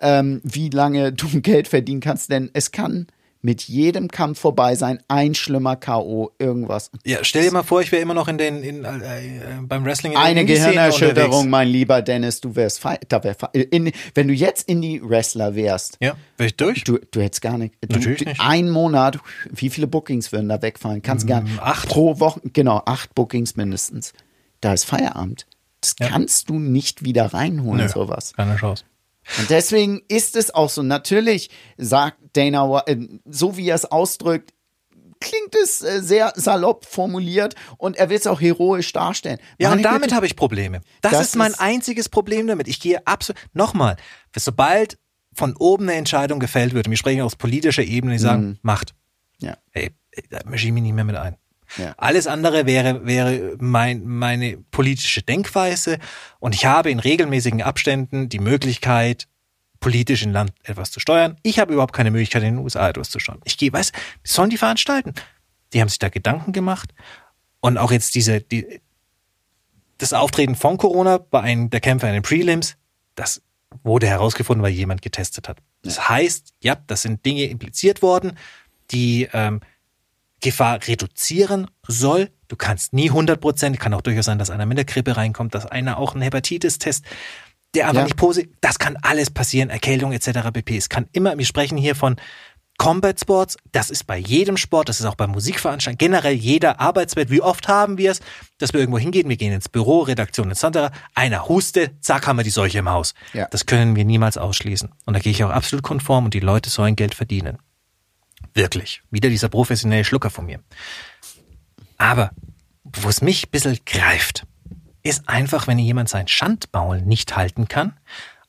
ähm, wie lange du Geld verdienen kannst, denn es kann mit jedem Kampf vorbei sein, ein schlimmer K.O., irgendwas. Ja, stell dir mal vor, ich wäre immer noch in den in, äh, äh, beim Wrestling in Eine Gehirnerschütterung, unterwegs. mein lieber Dennis, du wärst da wär, in, wenn du jetzt in die Wrestler wärst, Ja, wäre ich durch? du, du hättest gar nicht, du, Natürlich du, nicht. ein Monat, wie viele Bookings würden da wegfallen? Kannst gar nicht. acht. Pro Woche, genau, acht Bookings mindestens. Da ist Feierabend. Das Ja. kannst du nicht wieder reinholen, Nö, sowas. Keine Chance. Und deswegen ist es auch so. Natürlich sagt Dana, äh, so wie er es ausdrückt, klingt es äh, sehr salopp formuliert und er will es auch heroisch darstellen. Ja, Meine und damit habe ich Probleme. Das, Das ist mein ist- einziges Problem damit. Ich gehe absolut, nochmal, sobald von oben eine Entscheidung gefällt wird, und wir sprechen aus politischer Ebene, die sagen, macht. Ja. Hey, da mische ich mich nicht mehr mit ein. Ja. Alles andere wäre, wäre mein, meine politische Denkweise und ich habe in regelmäßigen Abständen die Möglichkeit, politisch in Land etwas zu steuern. Ich habe überhaupt keine Möglichkeit, in den USA etwas zu steuern. Ich gehe, weißt du, sollen die veranstalten? Die haben sich da Gedanken gemacht und auch jetzt diese, die, das Auftreten von Corona bei einem der Kämpfer in den Prelims, das wurde herausgefunden, weil jemand getestet hat. Das heißt, ja, das sind Dinge impliziert worden, die ähm, Gefahr reduzieren soll. Du kannst nie 100 Prozent, kann auch durchaus sein, dass einer mit der Grippe reinkommt, dass einer auch einen Hepatitis-Test, der einfach Ja. nicht positiv, das kann alles passieren, Erkältung etc. pp. Es kann immer, wir sprechen hier von Combat Sports, das ist bei jedem Sport, das ist auch bei Musikveranstaltungen, generell jeder Arbeitswelt. Wie oft haben wir es, dass wir irgendwo hingehen, wir gehen ins Büro, Redaktion etc., einer hustet, zack, haben wir die Seuche im Haus. Ja. Das können wir niemals ausschließen. Und da gehe ich auch absolut konform und die Leute sollen Geld verdienen. Wirklich. Wieder dieser professionelle Schlucker von mir. Aber wo es mich ein bisschen greift, ist einfach, wenn jemand sein Schandmaul nicht halten kann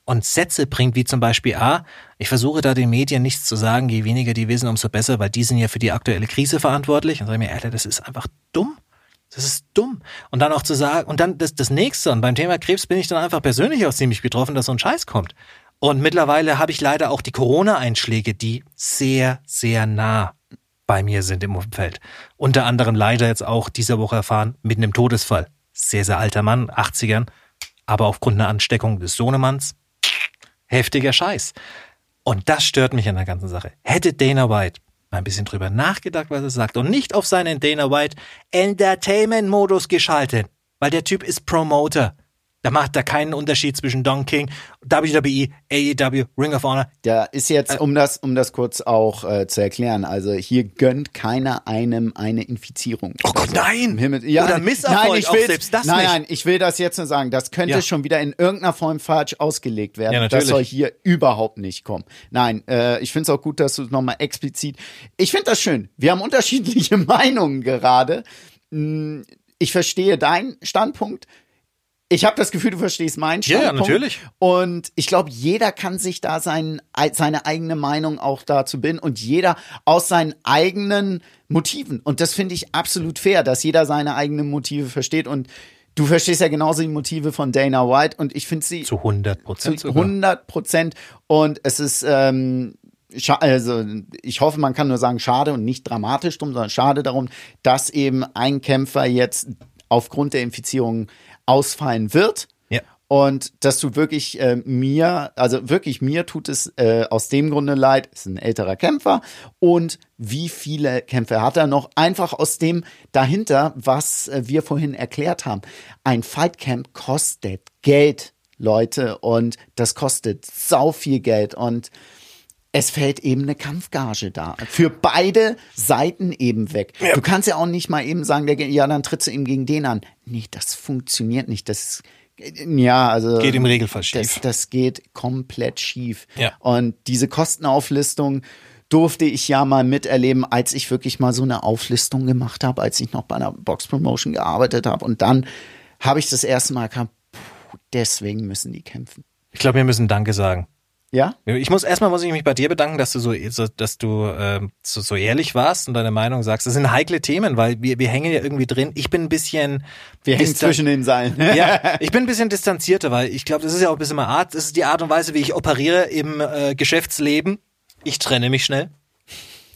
und Sätze bringt, wie zum Beispiel, ah, ich versuche da den Medien nichts zu sagen, je weniger die wissen, umso besser, weil die sind ja für die aktuelle Krise verantwortlich. Und sage mir, Alter, das ist einfach dumm. Das ist dumm. Und dann auch zu sagen, und dann das, das nächste, und beim Thema Krebs bin ich dann einfach persönlich auch ziemlich betroffen, dass so ein Scheiß kommt. Und mittlerweile habe ich leider auch die Corona-Einschläge, die sehr, sehr nah bei mir sind im Umfeld. Unter anderem leider jetzt auch diese Woche erfahren mit einem Todesfall. Sehr, sehr alter Mann, 80ern, aber aufgrund einer Ansteckung des Sohnemanns. Heftiger Scheiß. Und das stört mich an der ganzen Sache. Hätte Dana White mal ein bisschen drüber nachgedacht, was er sagt und nicht auf seinen Dana White Entertainment-Modus geschaltet, weil der Typ ist Promoter. Da macht da keinen Unterschied zwischen Don King, WWE, AEW, Ring of Honor. Da ist jetzt, um das, um das kurz auch äh, zu erklären, also hier gönnt keiner einem eine Infizierung. Oh Gott, nein! Im Himmel, ja, Oder Misserfolg, nein, ich will, selbst das nein, nicht. nein, ich will das jetzt nur sagen. Das könnte Ja. schon wieder in irgendeiner Form falsch ausgelegt werden. Ja, das soll hier überhaupt nicht kommen. Nein, äh, ich finde es auch gut, dass du es nochmal explizit. Ich finde das schön. Wir haben unterschiedliche Meinungen gerade. Hm, Ich verstehe deinen Standpunkt. Ich habe das Gefühl, du verstehst meinen Ja, ja, Standpunkt. natürlich. Und ich glaube, jeder kann sich da sein, seine eigene Meinung auch dazu bilden und jeder aus seinen eigenen Motiven. Und das finde ich absolut fair, dass jeder seine eigenen Motive versteht. Und du verstehst ja genauso die Motive von Dana White. Und ich finde sie Zu 100 Prozent zu 100 Prozent. Und es ist, ähm, also ich hoffe, man kann nur sagen, schade und nicht dramatisch drum, sondern schade darum, dass eben ein Kämpfer jetzt aufgrund der Infizierung ausfallen wird. Ja. Und dass du wirklich äh, mir, also wirklich mir tut es äh, aus dem Grunde leid, ist ein älterer Kämpfer und wie viele Kämpfe hat er noch? Einfach aus dem dahinter, was äh, wir vorhin erklärt haben. Ein Fightcamp kostet Geld, Leute, und das kostet sau viel Geld und es fällt eben eine Kampfgage da. Für beide Seiten eben weg. Du kannst ja auch nicht mal eben sagen, der, ja, dann trittst du eben gegen den an. Nee, das funktioniert nicht. Das ja, also Geht im Regelfall schief. Das, das geht komplett schief. Ja. Und diese Kostenauflistung durfte ich ja mal miterleben, als ich wirklich mal so eine Auflistung gemacht habe, als ich noch bei einer Box Promotion gearbeitet habe. Und dann habe ich das erste Mal gehabt, deswegen müssen die kämpfen. Ich glaube, wir müssen Danke sagen. Ja? Ich muss erstmal muss ich mich bei dir bedanken, dass du so, so dass du ähm, so, so ehrlich warst und deine Meinung sagst. Das sind heikle Themen, weil wir, wir hängen ja irgendwie drin. Ich bin ein bisschen Wir hängen zwischen den Seilen. ja, ich bin ein bisschen distanzierter, weil ich glaube, das ist ja auch ein bisschen meine Art. Das ist die Art und Weise, wie ich operiere im äh, Geschäftsleben. Ich trenne mich schnell.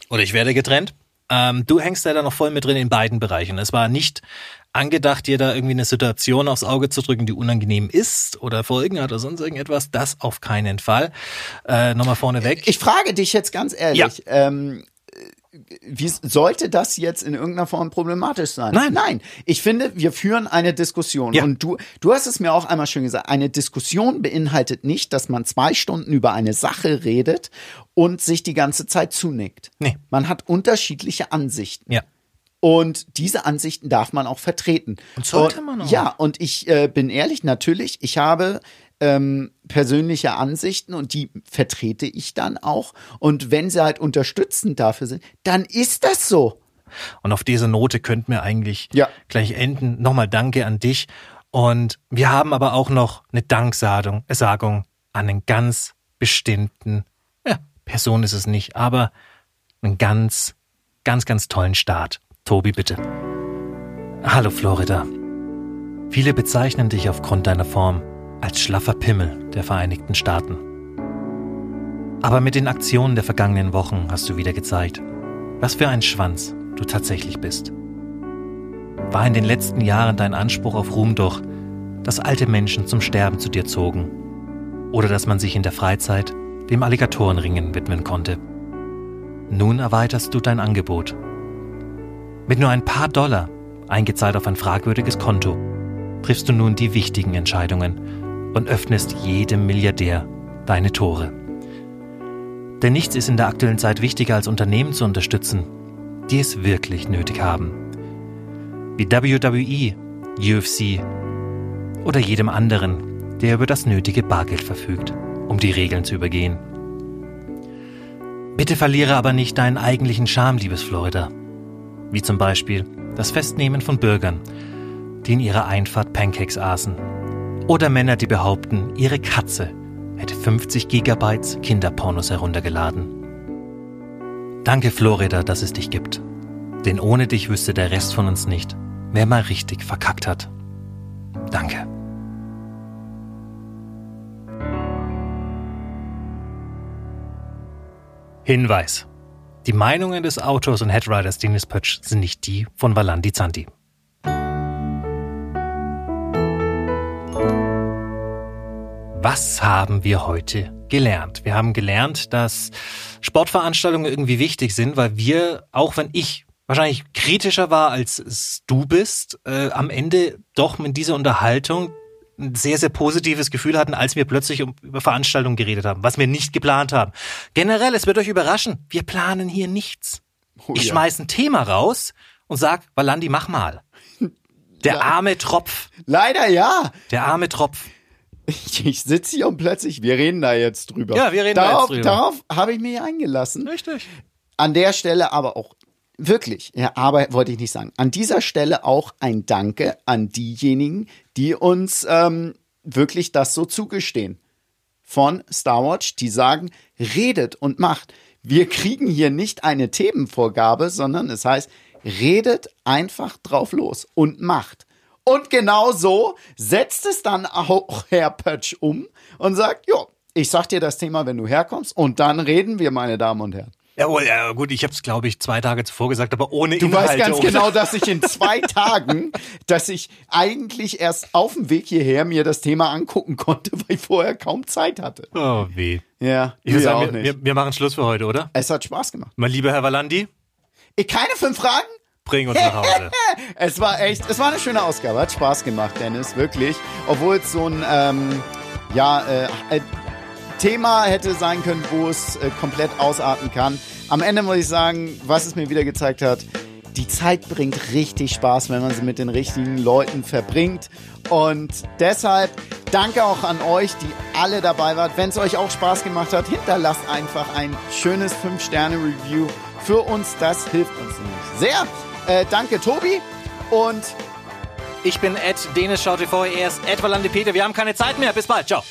Oder ich werde getrennt. Ähm, du hängst ja da noch voll mit drin in beiden Bereichen. Es war nicht angedacht, dir da irgendwie eine Situation aufs Auge zu drücken, die unangenehm ist oder Folgen hat oder sonst irgendetwas. Das auf keinen Fall. Äh, Nochmal vorneweg. Ich frage dich jetzt ganz ehrlich, ähm, wie sollte das jetzt in irgendeiner Form problematisch sein? Nein. Nein. Ich finde, wir führen eine Diskussion. Ja. Und du, du hast es mir auch einmal schön gesagt. Eine Diskussion beinhaltet nicht, dass man zwei Stunden über eine Sache redet und sich die ganze Zeit zunickt. Nee. Man hat unterschiedliche Ansichten. ja. Und diese Ansichten darf man auch vertreten. Und sollte man auch. Ja, und ich äh, bin ehrlich, natürlich, ich habe ähm, persönliche Ansichten und die vertrete ich dann auch. Und wenn sie halt unterstützend dafür sind, dann ist das so. Und auf diese Note könnten wir eigentlich Ja. gleich enden. Nochmal Danke an dich. Und wir haben aber auch noch eine Danksagung äh, Sagung an einen ganz bestimmten, ja, Person ist es nicht, aber einen ganz, ganz, ganz tollen Start. Tobi, bitte. Hallo Florida. Viele bezeichnen dich aufgrund deiner Form als schlaffer Pimmel der Vereinigten Staaten. Aber mit den Aktionen der vergangenen Wochen hast du wieder gezeigt, was für ein Schwanz du tatsächlich bist. War in den letzten Jahren dein Anspruch auf Ruhm doch, dass alte Menschen zum Sterben zu dir zogen oder dass man sich in der Freizeit dem Alligatorenringen widmen konnte. Nun erweiterst du dein Angebot. Mit nur ein paar Dollar, eingezahlt auf ein fragwürdiges Konto, triffst du nun die wichtigen Entscheidungen und öffnest jedem Milliardär deine Tore. Denn nichts ist in der aktuellen Zeit wichtiger als Unternehmen zu unterstützen, die es wirklich nötig haben. Wie WWE, UFC oder jedem anderen, der über das nötige Bargeld verfügt, um die Regeln zu übergehen. Bitte verliere aber nicht deinen eigentlichen Charme, liebes Florida. Wie zum Beispiel das Festnehmen von Bürgern, die in ihrer Einfahrt Pancakes aßen. Oder Männer, die behaupten, ihre Katze hätte 50 Gigabytes Kinderpornos heruntergeladen. Danke, Florida, dass es dich gibt. Denn ohne dich wüsste der Rest von uns nicht, wer mal richtig verkackt hat. Danke. Hinweis. Die Meinungen des Autors und Headwriters Dennis Pötsch sind nicht die von Valandi Zanti. Was haben wir heute gelernt? Wir haben gelernt, dass Sportveranstaltungen irgendwie wichtig sind, weil wir, auch wenn ich wahrscheinlich kritischer war, als du bist, äh, am Ende doch mit dieser Unterhaltung ein sehr, sehr positives Gefühl hatten, als wir plötzlich um, über Veranstaltungen geredet haben, was wir nicht geplant haben. Generell, es wird euch überraschen, wir planen hier nichts. Oh ich ja. schmeiß ein Thema raus und sag, Valandi, mach mal. Der arme Tropf, Leider ja. der arme Tropf. Ich, ich sitze hier und plötzlich, wir reden da jetzt drüber. Ja, wir reden da darauf, jetzt drüber. Darauf habe ich mich eingelassen. Richtig. An der Stelle aber auch wirklich, ja, aber wollte ich nicht sagen. An dieser Stelle auch ein Danke an diejenigen, die uns ähm, wirklich das so zugestehen. Von Starwatch, die sagen, redet und macht. Wir kriegen hier nicht eine Themenvorgabe, sondern es heißt, redet einfach drauf los und macht. Und genau so setzt es dann auch Herr Pötsch um und sagt, jo, ich sag dir das Thema, wenn du herkommst und dann reden wir, meine Damen und Herren. Jawohl, ja gut, ich habe es, glaube ich, zwei Tage zuvor gesagt, aber ohne Du Inhalte. weißt ganz ohne- genau, dass ich in zwei Tagen, dass ich eigentlich erst auf dem Weg hierher mir das Thema angucken konnte, weil ich vorher kaum Zeit hatte. Oh, weh. Ja, Ich würde wir sagen, wir, nicht. wir, wir machen Schluss für heute, oder? Es hat Spaß gemacht. Mein lieber Herr Valandi, Ich, keine fünf Fragen? Bring uns nach Hause. Es war echt, es war eine schöne Ausgabe, hat Spaß gemacht, Dennis, wirklich. Obwohl es so ein, ähm, ja, äh, äh, Thema hätte sein können, wo es äh, komplett ausarten kann. Am Ende muss ich sagen, was es mir wieder gezeigt hat, die Zeit bringt richtig Spaß, wenn man sie mit den richtigen Leuten verbringt. Und deshalb danke auch an euch, die alle dabei wart. Wenn es euch auch Spaß gemacht hat, hinterlasst einfach ein schönes 5-Sterne-Review für uns. Das hilft uns nämlich sehr. Äh, danke, Tobi. Und Ich bin Ed Denis Schau TV, er ist Ed Valandi Peter. Wir haben keine Zeit mehr. Bis bald. Ciao.